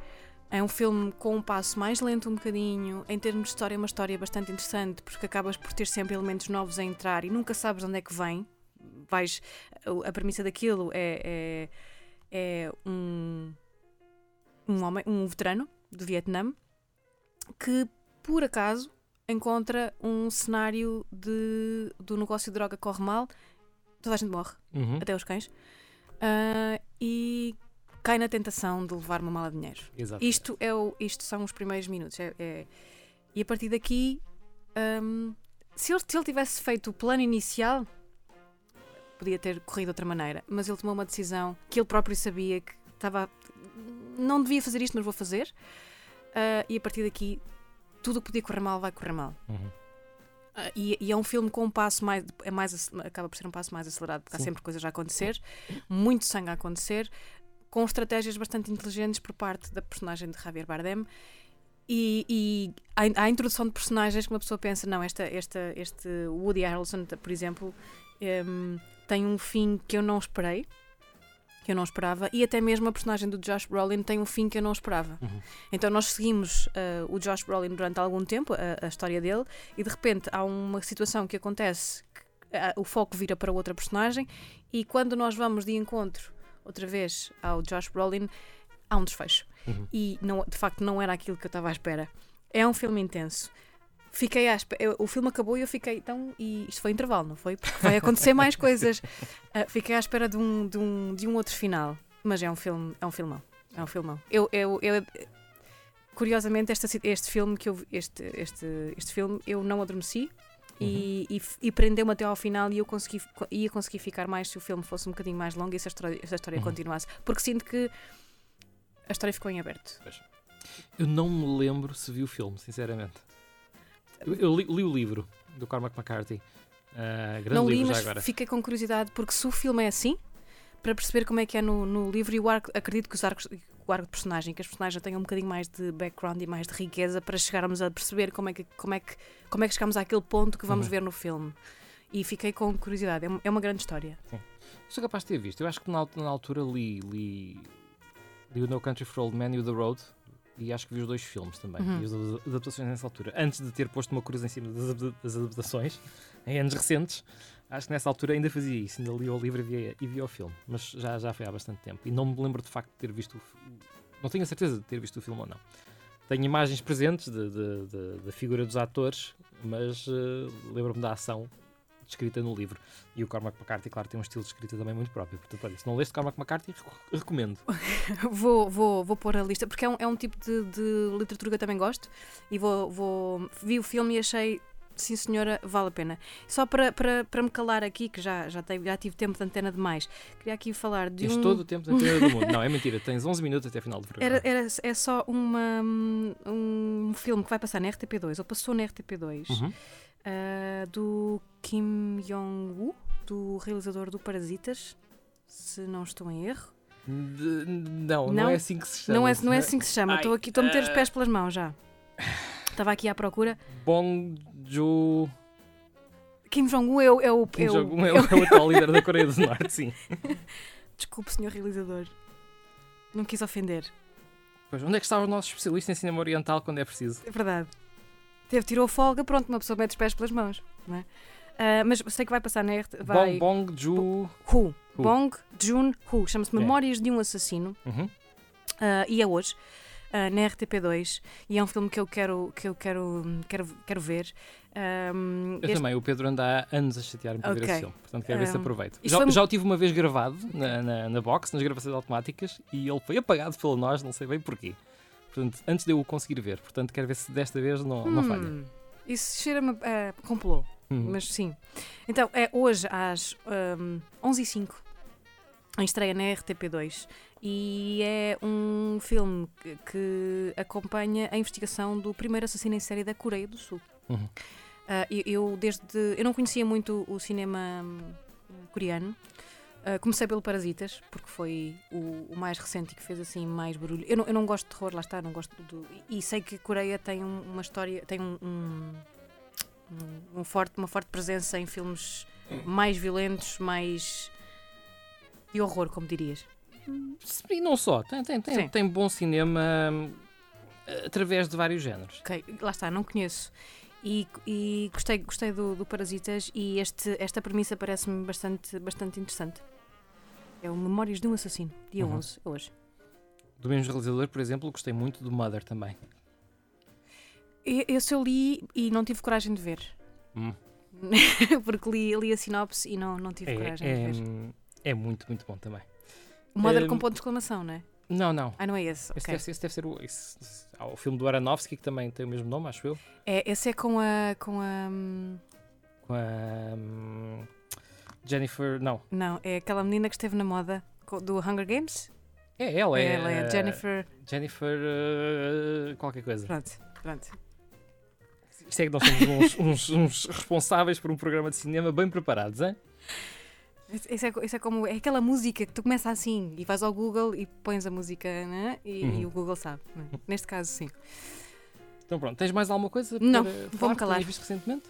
É um filme com um passo mais lento um bocadinho. Em termos de história, é uma história bastante interessante porque acabas por ter sempre elementos novos a entrar e nunca sabes de onde é que vem. Vais, a premissa daquilo é, é, é um, um homem, um veterano do Vietnã que por acaso encontra um cenário de, do negócio de droga corre mal, toda a gente morre, Uhum. até os cães, ah, e cai na tentação de levar uma mala de dinheiro. Exato. Isto, é o, isto são os primeiros minutos. é- é- e a partir daqui, hum, se, ele, se ele tivesse feito o plano inicial, podia ter corrido de outra maneira. Mas ele tomou uma decisão que ele próprio sabia que estava. Não devia fazer isto, mas vou fazer. Ah, e a partir daqui, tudo o que podia correr mal vai correr mal. Uhum. Ah, e, e é um filme com um passo mais, é mais. ac- Acaba por ser um passo mais acelerado, porque Sim. há sempre coisas a acontecer, muito sangue a acontecer, com estratégias bastante inteligentes por parte da personagem de Javier Bardem. E, e há, há a introdução de personagens que uma pessoa pensa, não, esta, esta, este Woody Harrelson, por exemplo, hum, tem um fim que eu não esperei, que eu não esperava, e até mesmo a personagem do Josh Brolin tem um fim que eu não esperava. Uhum. Então nós seguimos ah, o Josh Brolin durante algum tempo, a, a história dele, e de repente há uma situação que acontece, que, ah, o foco vira para outra personagem, e quando nós vamos de encontro outra vez ao Josh Brolin, há um desfecho. Uhum. E não, de facto não era aquilo que eu estava à espera. É um filme intenso. Fiquei à espera. O filme acabou e eu fiquei. Então, e isto foi intervalo, não foi? Porque vai acontecer mais coisas. Ah, fiquei à espera de um, de, um, de um outro final. Mas é um filme, é um filmão. É um filmão. Eu, eu, eu- curiosamente, esta, ci- este filme que eu este, este, este filme eu não adormeci. E, e, f- e prendeu-me até ao final e eu consegui, ia conseguir ficar mais se o filme fosse um bocadinho mais longo e se a história, se a história Uhum. continuasse. Porque sinto que a história ficou em aberto. Eu não me lembro se vi o filme, sinceramente. Eu, eu li, li o livro do Cormac McCarthy. Grande não li, mas agora. fiquei com curiosidade porque se o filme é assim, para perceber como é que é no, no livro, e o arco, acredito que os arcos, o arco de personagem, que as personagens tenham um bocadinho mais de background e mais de riqueza para chegarmos a perceber como é que, como é que, como é que chegamos àquele ponto que vamos Uhum. ver no filme. E fiquei com curiosidade. É, um- é uma grande história. Sou capaz de ter visto. Eu acho que na, na altura li, li, li o No Country for Old Men e o The Road. E acho que vi os dois filmes também. Uhum. E as ad- adaptações nessa altura. Antes de ter posto uma cruz em cima das, ad- das adaptações, em anos recentes, acho que nessa altura ainda fazia isso. Ainda li o livro e via, e via o filme. Mas já, já foi há bastante tempo. E não me lembro de facto de ter visto Não tenho a certeza de ter visto o filme ou não. Tenho imagens presentes da figura dos atores, mas eh, lembro-me da ação descrita no livro. E o Cormac McCarthy, claro, tem um estilo de escrita também muito próprio. Portanto, olha, se não leste Cormac McCarthy, reco- recomendo. vou, vou, vou pôr a lista, porque é um, é um tipo de, de literatura que eu também gosto. E vou, vou. Vi o filme e achei. Sim, senhora, vale a pena. Só para, para, para me calar aqui, que já, já, tive, já tive tempo de antena demais, queria aqui falar de Tens um. todo o tempo da antena do mundo. Não, é mentira, tens 11 minutos até a final do programa. Era, era, é só uma, um filme que vai passar na RTP2, ou passou na RTP2, Uhum. Ah, do Kim Jong-woo, do realizador do Parasitas, se não estou em erro. De- não, não, Não? é assim que se chama. Não é, não é assim que se chama, estou aqui, estou a meter os ah. pés pelas mãos já. Estava aqui à procura. Bong Jo... Kim Jong-un é o. É o, Kim é o- Jong-un é, o- é o atual líder da Coreia do Norte, sim. Desculpe, senhor realizador. Não quis ofender. Pois, onde é que está o nosso especialista em cinema oriental quando é preciso? É verdade. Teve, tirou folga, pronto, uma pessoa mete os pés pelas mãos. Não é? Ah, mas sei que vai passar na RT. Vai. Bong, Bong Jo... Hu. Hu. Bong Joon-ho. Chama-se É. Memórias de um Assassino. Uhum. ah, e é hoje. ah, na RTP2 e é um filme que eu quero que eu quero quero, quero ver Ahm, Eu este- também, o Pedro anda há anos a chatear-me para ver Ok. esse filme. Portanto, quero ver se Um, aproveito. Já, foi- já o tive uma vez gravado na, na, na box, nas gravações automáticas, e ele foi apagado pelo nós, não sei bem porquê. Portanto, antes de eu o conseguir ver. Portanto, quero ver se desta vez não, não falha. Hum, Isso cheira-me a complô. Hum. Mas sim. Então, é hoje às um, 11h05, em estreia na RTP2. E é um filme que, que acompanha a investigação do primeiro assassino em série da Coreia do Sul. Uhum. Ah, eu, eu desde. Eu não conhecia muito o cinema hum, coreano. Ah, comecei pelo Parasitas, porque foi o, o mais recente e que fez assim mais barulho. Eu não, eu não gosto de terror, lá está, não gosto do. E sei que a Coreia tem um- uma história, tem um, um- um- forte, uma forte presença em filmes mais violentos, mais. de horror, como dirias. E não só, tem, tem, tem, tem bom cinema. através de vários géneros. Ok, lá está, não conheço. E, e gostei, gostei do, do Parasitas e este, esta premissa parece-me bastante, bastante interessante. É o Memórias de um Assassino, dia Uhum. 11, hoje. Do mesmo realizador, por exemplo, gostei muito do Mother também. Esse eu li e não tive coragem de ver. Hum. Porque li, li a sinopse e não, não tive É, coragem é, de ver. é muito, muito bom também. O Mother hum, com ponto de exclamação, não é? Não, não. Ah, não é esse. Esse, ok. deve, ser- esse deve ser o, esse- esse- há o filme do Aronofsky, que também tem o mesmo nome, acho eu. É, esse é com a. Com a hum, Com a hum, Jennifer. Não, não, é aquela menina que esteve na moda do Hunger Games. é ela, é, Ela é a- Jennifer. Jennifer. uh, qualquer coisa. Pronto, pronto. Isto é que nós somos uns, uns- uns responsáveis por um programa de cinema bem preparados, hein? Esse é, esse é como. É aquela música que tu começas assim e vais ao Google e pões a música né? e, Uhum. e o Google sabe. né? Neste caso, sim. Então pronto, tens mais alguma coisa Não, vou-me calar. tenhas visto recentemente?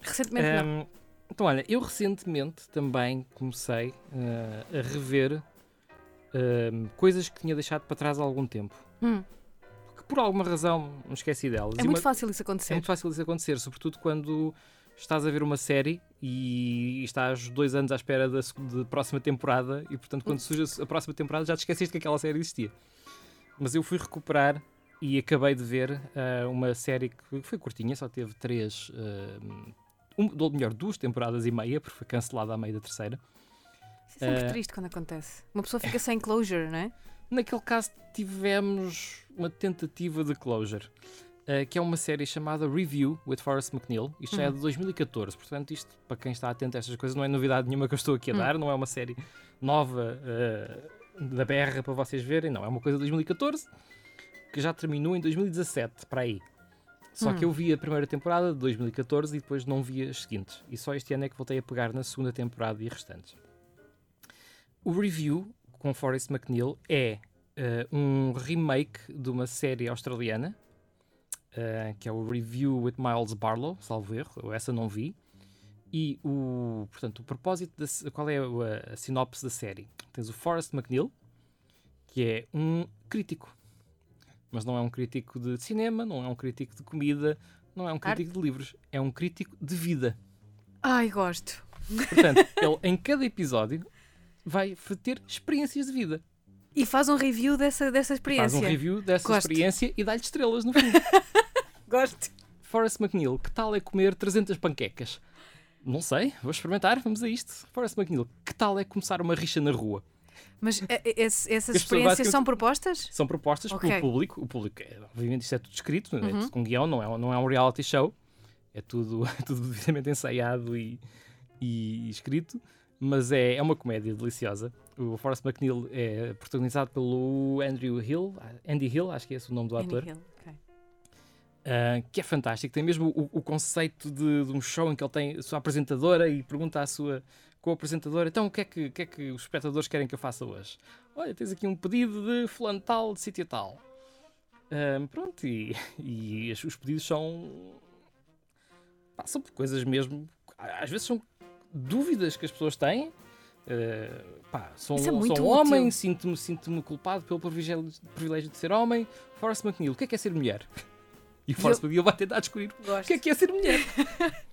Recentemente não. Então, olha, eu recentemente também comecei ah, a rever ahm, coisas que tinha deixado para trás há algum tempo. Hum, Que por alguma razão me esqueci delas. É E muito uma- fácil isso é acontecer. muito fácil isso acontecer, sobretudo quando estás a ver uma série e estás dois anos à espera da próxima temporada e, portanto, quando surge a- próxima temporada já te esqueceste que aquela série existia. Mas eu fui recuperar e acabei de ver ah, uma série que foi curtinha, só teve três, ah, um, ou melhor, duas temporadas e meia, porque foi cancelada à meio da terceira. Isso é sempre Eh, triste quando acontece. Uma pessoa fica sem closure, não é? Naquele caso tivemos uma tentativa de closure, eh, que é uma série chamada Review with Forrest McNeil. Isto já é Uhum. de 2014, portanto, isto, para quem está atento a estas coisas, não é novidade nenhuma que eu estou aqui a Hum. dar, não é uma série nova eh, da berra para vocês verem, não. É uma coisa de 2014 que já terminou em 2017, para aí. Só que Hum. eu vi a primeira temporada de 2014 e depois não vi as seguintes. E só este ano é que voltei a pegar na segunda temporada e restantes. O Review, com Forrest McNeil, é eh, um remake de uma série australiana, eh, que é o Review with Miles Barlow, salvo erro, eu essa não vi. E o, portanto, o propósito, da, qual é a, a sinopse da série? Tens o Forrest McNeil, que é um crítico, mas não é um crítico de cinema, não é um crítico de comida, não é um crítico de livros, é um crítico de vida. Ai, gosto. Portanto, ele em cada episódio vai ter experiências de vida. E faz um review dessa, dessa Faz experiência. um review dessa Gosto. experiência e dá-lhe estrelas no fim. Gosto. Forrest McNeil, que tal é comer 300 panquecas? Não sei, vou experimentar, vamos a isto. Forrest McNeil, que tal é começar uma rixa na rua? Mas eh, eh, esse- essas experiências são propostas? São propostas Ok. pelo público. O público, é, obviamente, isto é tudo escrito, é Uhum. tudo com guião, não é, não é um reality show. É tudo, é tudo devidamente ensaiado e, e escrito, mas é, é uma comédia deliciosa. O Forrest McNeil é protagonizado pelo Andrew Hill, Andy Hill, acho que é esse o nome do Annie ator. Hill, ok. Uh, que é fantástico. Tem mesmo o, o conceito de, de um show em que ele tem a sua apresentadora e pergunta à sua co-apresentadora: então o que, é que, o que é que os espectadores querem que eu faça hoje? Olha, tens aqui um pedido de fulano tal, de sítio tal. Um, pronto, e, e os- os pedidos são. são por coisas mesmo. Às vezes são dúvidas que as pessoas têm. Uh, pá, sou, Isso é um- muito sou homem, sinto-me sinto culpado pelo privilégio, privilégio de ser homem. Forrest McNeil, o que é que é ser mulher? E o Forrest McNeil vai tentar descobrir o Gosto. que é que é ser mulher.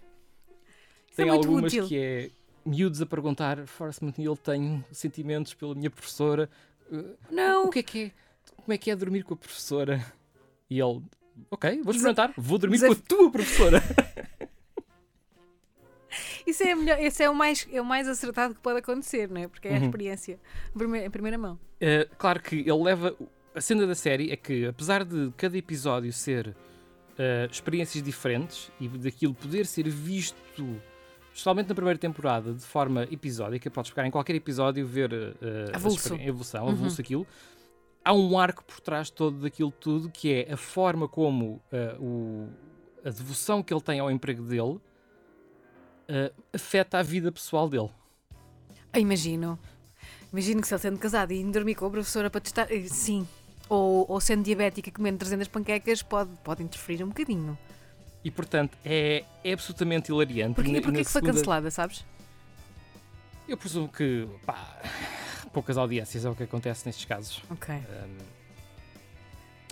É Tem muito algumas útil. que é miúdos a perguntar: Forrest McNeil, tenho sentimentos pela minha professora. Uh, Não. O que é que é? Como é que é dormir com a professora? E ele, ok, vou experimentar, vou dormir com a Desaf- tua professora. Isso é, melhor, é o, mais, é o mais acertado que pode acontecer, não é? Porque é a Uhum. experiência em primeira, em primeira mão. Uh, claro que ele leva. A cena da série é que, apesar de cada episódio ser uh, experiências diferentes e daquilo poder ser visto, especialmente na primeira temporada, de forma episódica, podes pegar em qualquer episódio ver uh, a Avulso. experi- a evolução, Uhum. avulso aquilo. Há um arco por trás todo daquilo tudo que é a forma como uh, o- a devoção que ele tem ao emprego dele uh, afeta a vida pessoal dele. Ah, imagino. Imagino que se ele sendo casado e indo dormir com a professora para testar. eh, Sim. Ou, ou sendo diabética e comendo 300 panquecas, pode, pode interferir um bocadinho. E portanto é, é absolutamente hilariante. Porquê, porquê que foi segunda- cancelada, sabes? Eu presumo que pá, poucas audiências é o que acontece nestes casos. Ok. Um,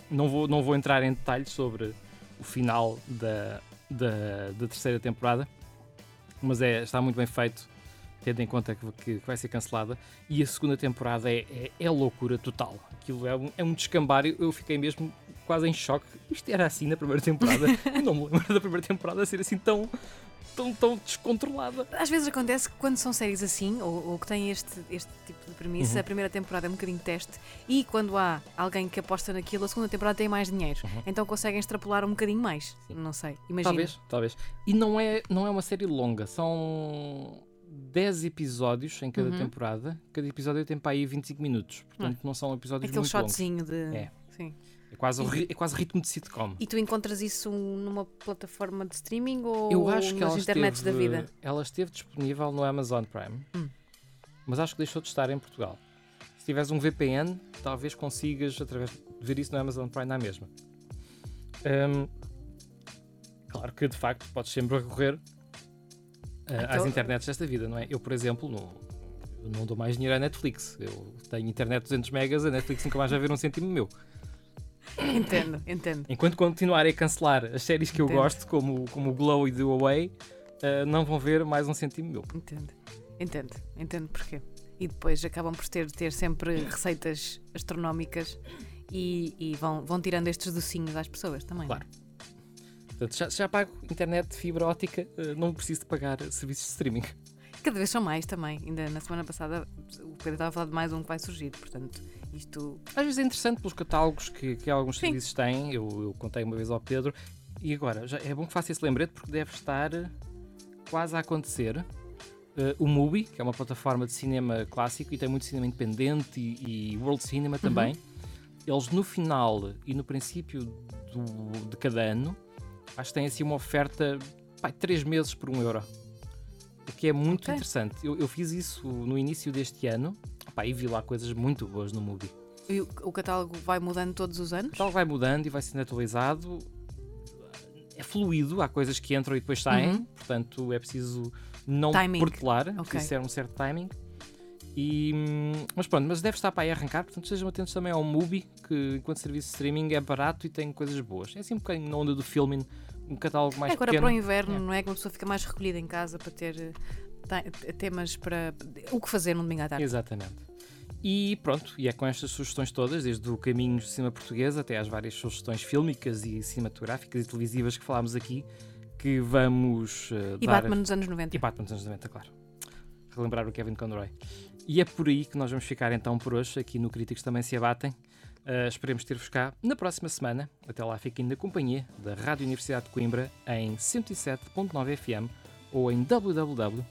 não, vou, não vou entrar em detalhes sobre o final da, da, da terceira temporada, mas é, está muito bem feito, tendo em conta que, que, que vai ser cancelada. E a segunda temporada é, é, é loucura total. Aquilo é um, é um descambar. Eu fiquei mesmo quase em choque. Isto era assim na primeira temporada. eu não me lembro da primeira temporada ser assim tão tão, tão descontrolada. Às vezes acontece que quando são séries assim, ou, ou que têm este, este tipo de premissa, uhum. a primeira temporada é um bocadinho de teste, e quando há alguém que aposta naquilo, a segunda temporada tem mais dinheiro. Uhum. Então conseguem extrapolar um bocadinho mais. Sim. Não sei, imagina. Talvez, talvez. E não é, não é uma série longa, são 10 episódios em cada uhum. temporada. Cada episódio tem para aí 25 minutos. Portanto, não são episódios Aquele muito longos. Aquele shotzinho de. É. Sim. Quase, é quase ritmo de sitcom. E tu encontras isso numa plataforma de streaming ou Eu acho que nas internets esteve, da vida? Ela esteve disponível no Amazon Prime, hum. mas acho que deixou de estar em Portugal. Se tiveres um VPN, talvez consigas através de ver isso no Amazon Prime na mesma. Um, claro que de facto podes sempre recorrer então... às internets desta vida, não é? Eu, por exemplo, não, não dou mais dinheiro à Netflix. Eu tenho internet 200 megas, a Netflix nunca mais vai ver um cêntimo meu. Entendo, entendo. Enquanto continuarem a cancelar as séries que entendo. eu gosto, como, como o Glow e The Away, uh, não vão ver mais um centimo meu. Entendo, entendo, entendo porquê. E depois acabam por ter, ter sempre receitas astronómicas e, e vão, vão tirando estes docinhos às pessoas também. Claro. Portanto, já, já pago internet fibra ótica, uh, não preciso de pagar serviços de streaming. Cada vez são mais também. Ainda na semana passada o Pedro estava a falar de mais um que vai surgir, portanto, isto. Às vezes é interessante pelos catálogos que, que alguns Sim. serviços têm. Eu, eu, contei uma vez ao Pedro. E agora, já é bom que faça esse lembrete porque deve estar quase a acontecer. Uh, o Mubi, que é uma plataforma de cinema clássico e tem muito cinema independente e, e World Cinema uhum. também. Eles no final e no princípio do, de cada ano, acho que têm assim uma oferta, pai, 3 meses por 1 um euro o que é muito okay. interessante. Eu, eu, fiz isso no início deste ano pá, e vi lá coisas muito boas no Mubi. E o, o catálogo vai mudando todos os anos? O catálogo vai mudando e vai sendo atualizado. É fluido, há coisas que entram e depois saem, uhum. portanto é preciso não timing. portelar, okay. precisa ser um certo timing. E, mas pronto, mas deve estar para aí arrancar, portanto sejam atentos também ao Mubi, que enquanto serviço de streaming é barato e tem coisas boas. É assim um bocadinho na onda do filming, um catálogo mais é, agora pequeno. para o inverno, é. não é? Que uma pessoa fica mais recolhida em casa para ter temas para o que fazer no domingo à tarde. Exatamente. E pronto, e é com estas sugestões todas, desde o Caminhos de Cinema Português até às várias sugestões fílmicas e cinematográficas e televisivas que falámos aqui, que vamos uh, e dar... Batman nos anos 90. E Batman nos anos 90, claro. Relembrar o Kevin Conroy. E é por aí que nós vamos ficar então por hoje, aqui no Críticos Também Se Abatem. Uh, esperemos ter-vos cá na próxima semana. Até lá fiquem na companhia da Rádio Universidade de Coimbra em 107.9 FM ou em www.ruc.pt.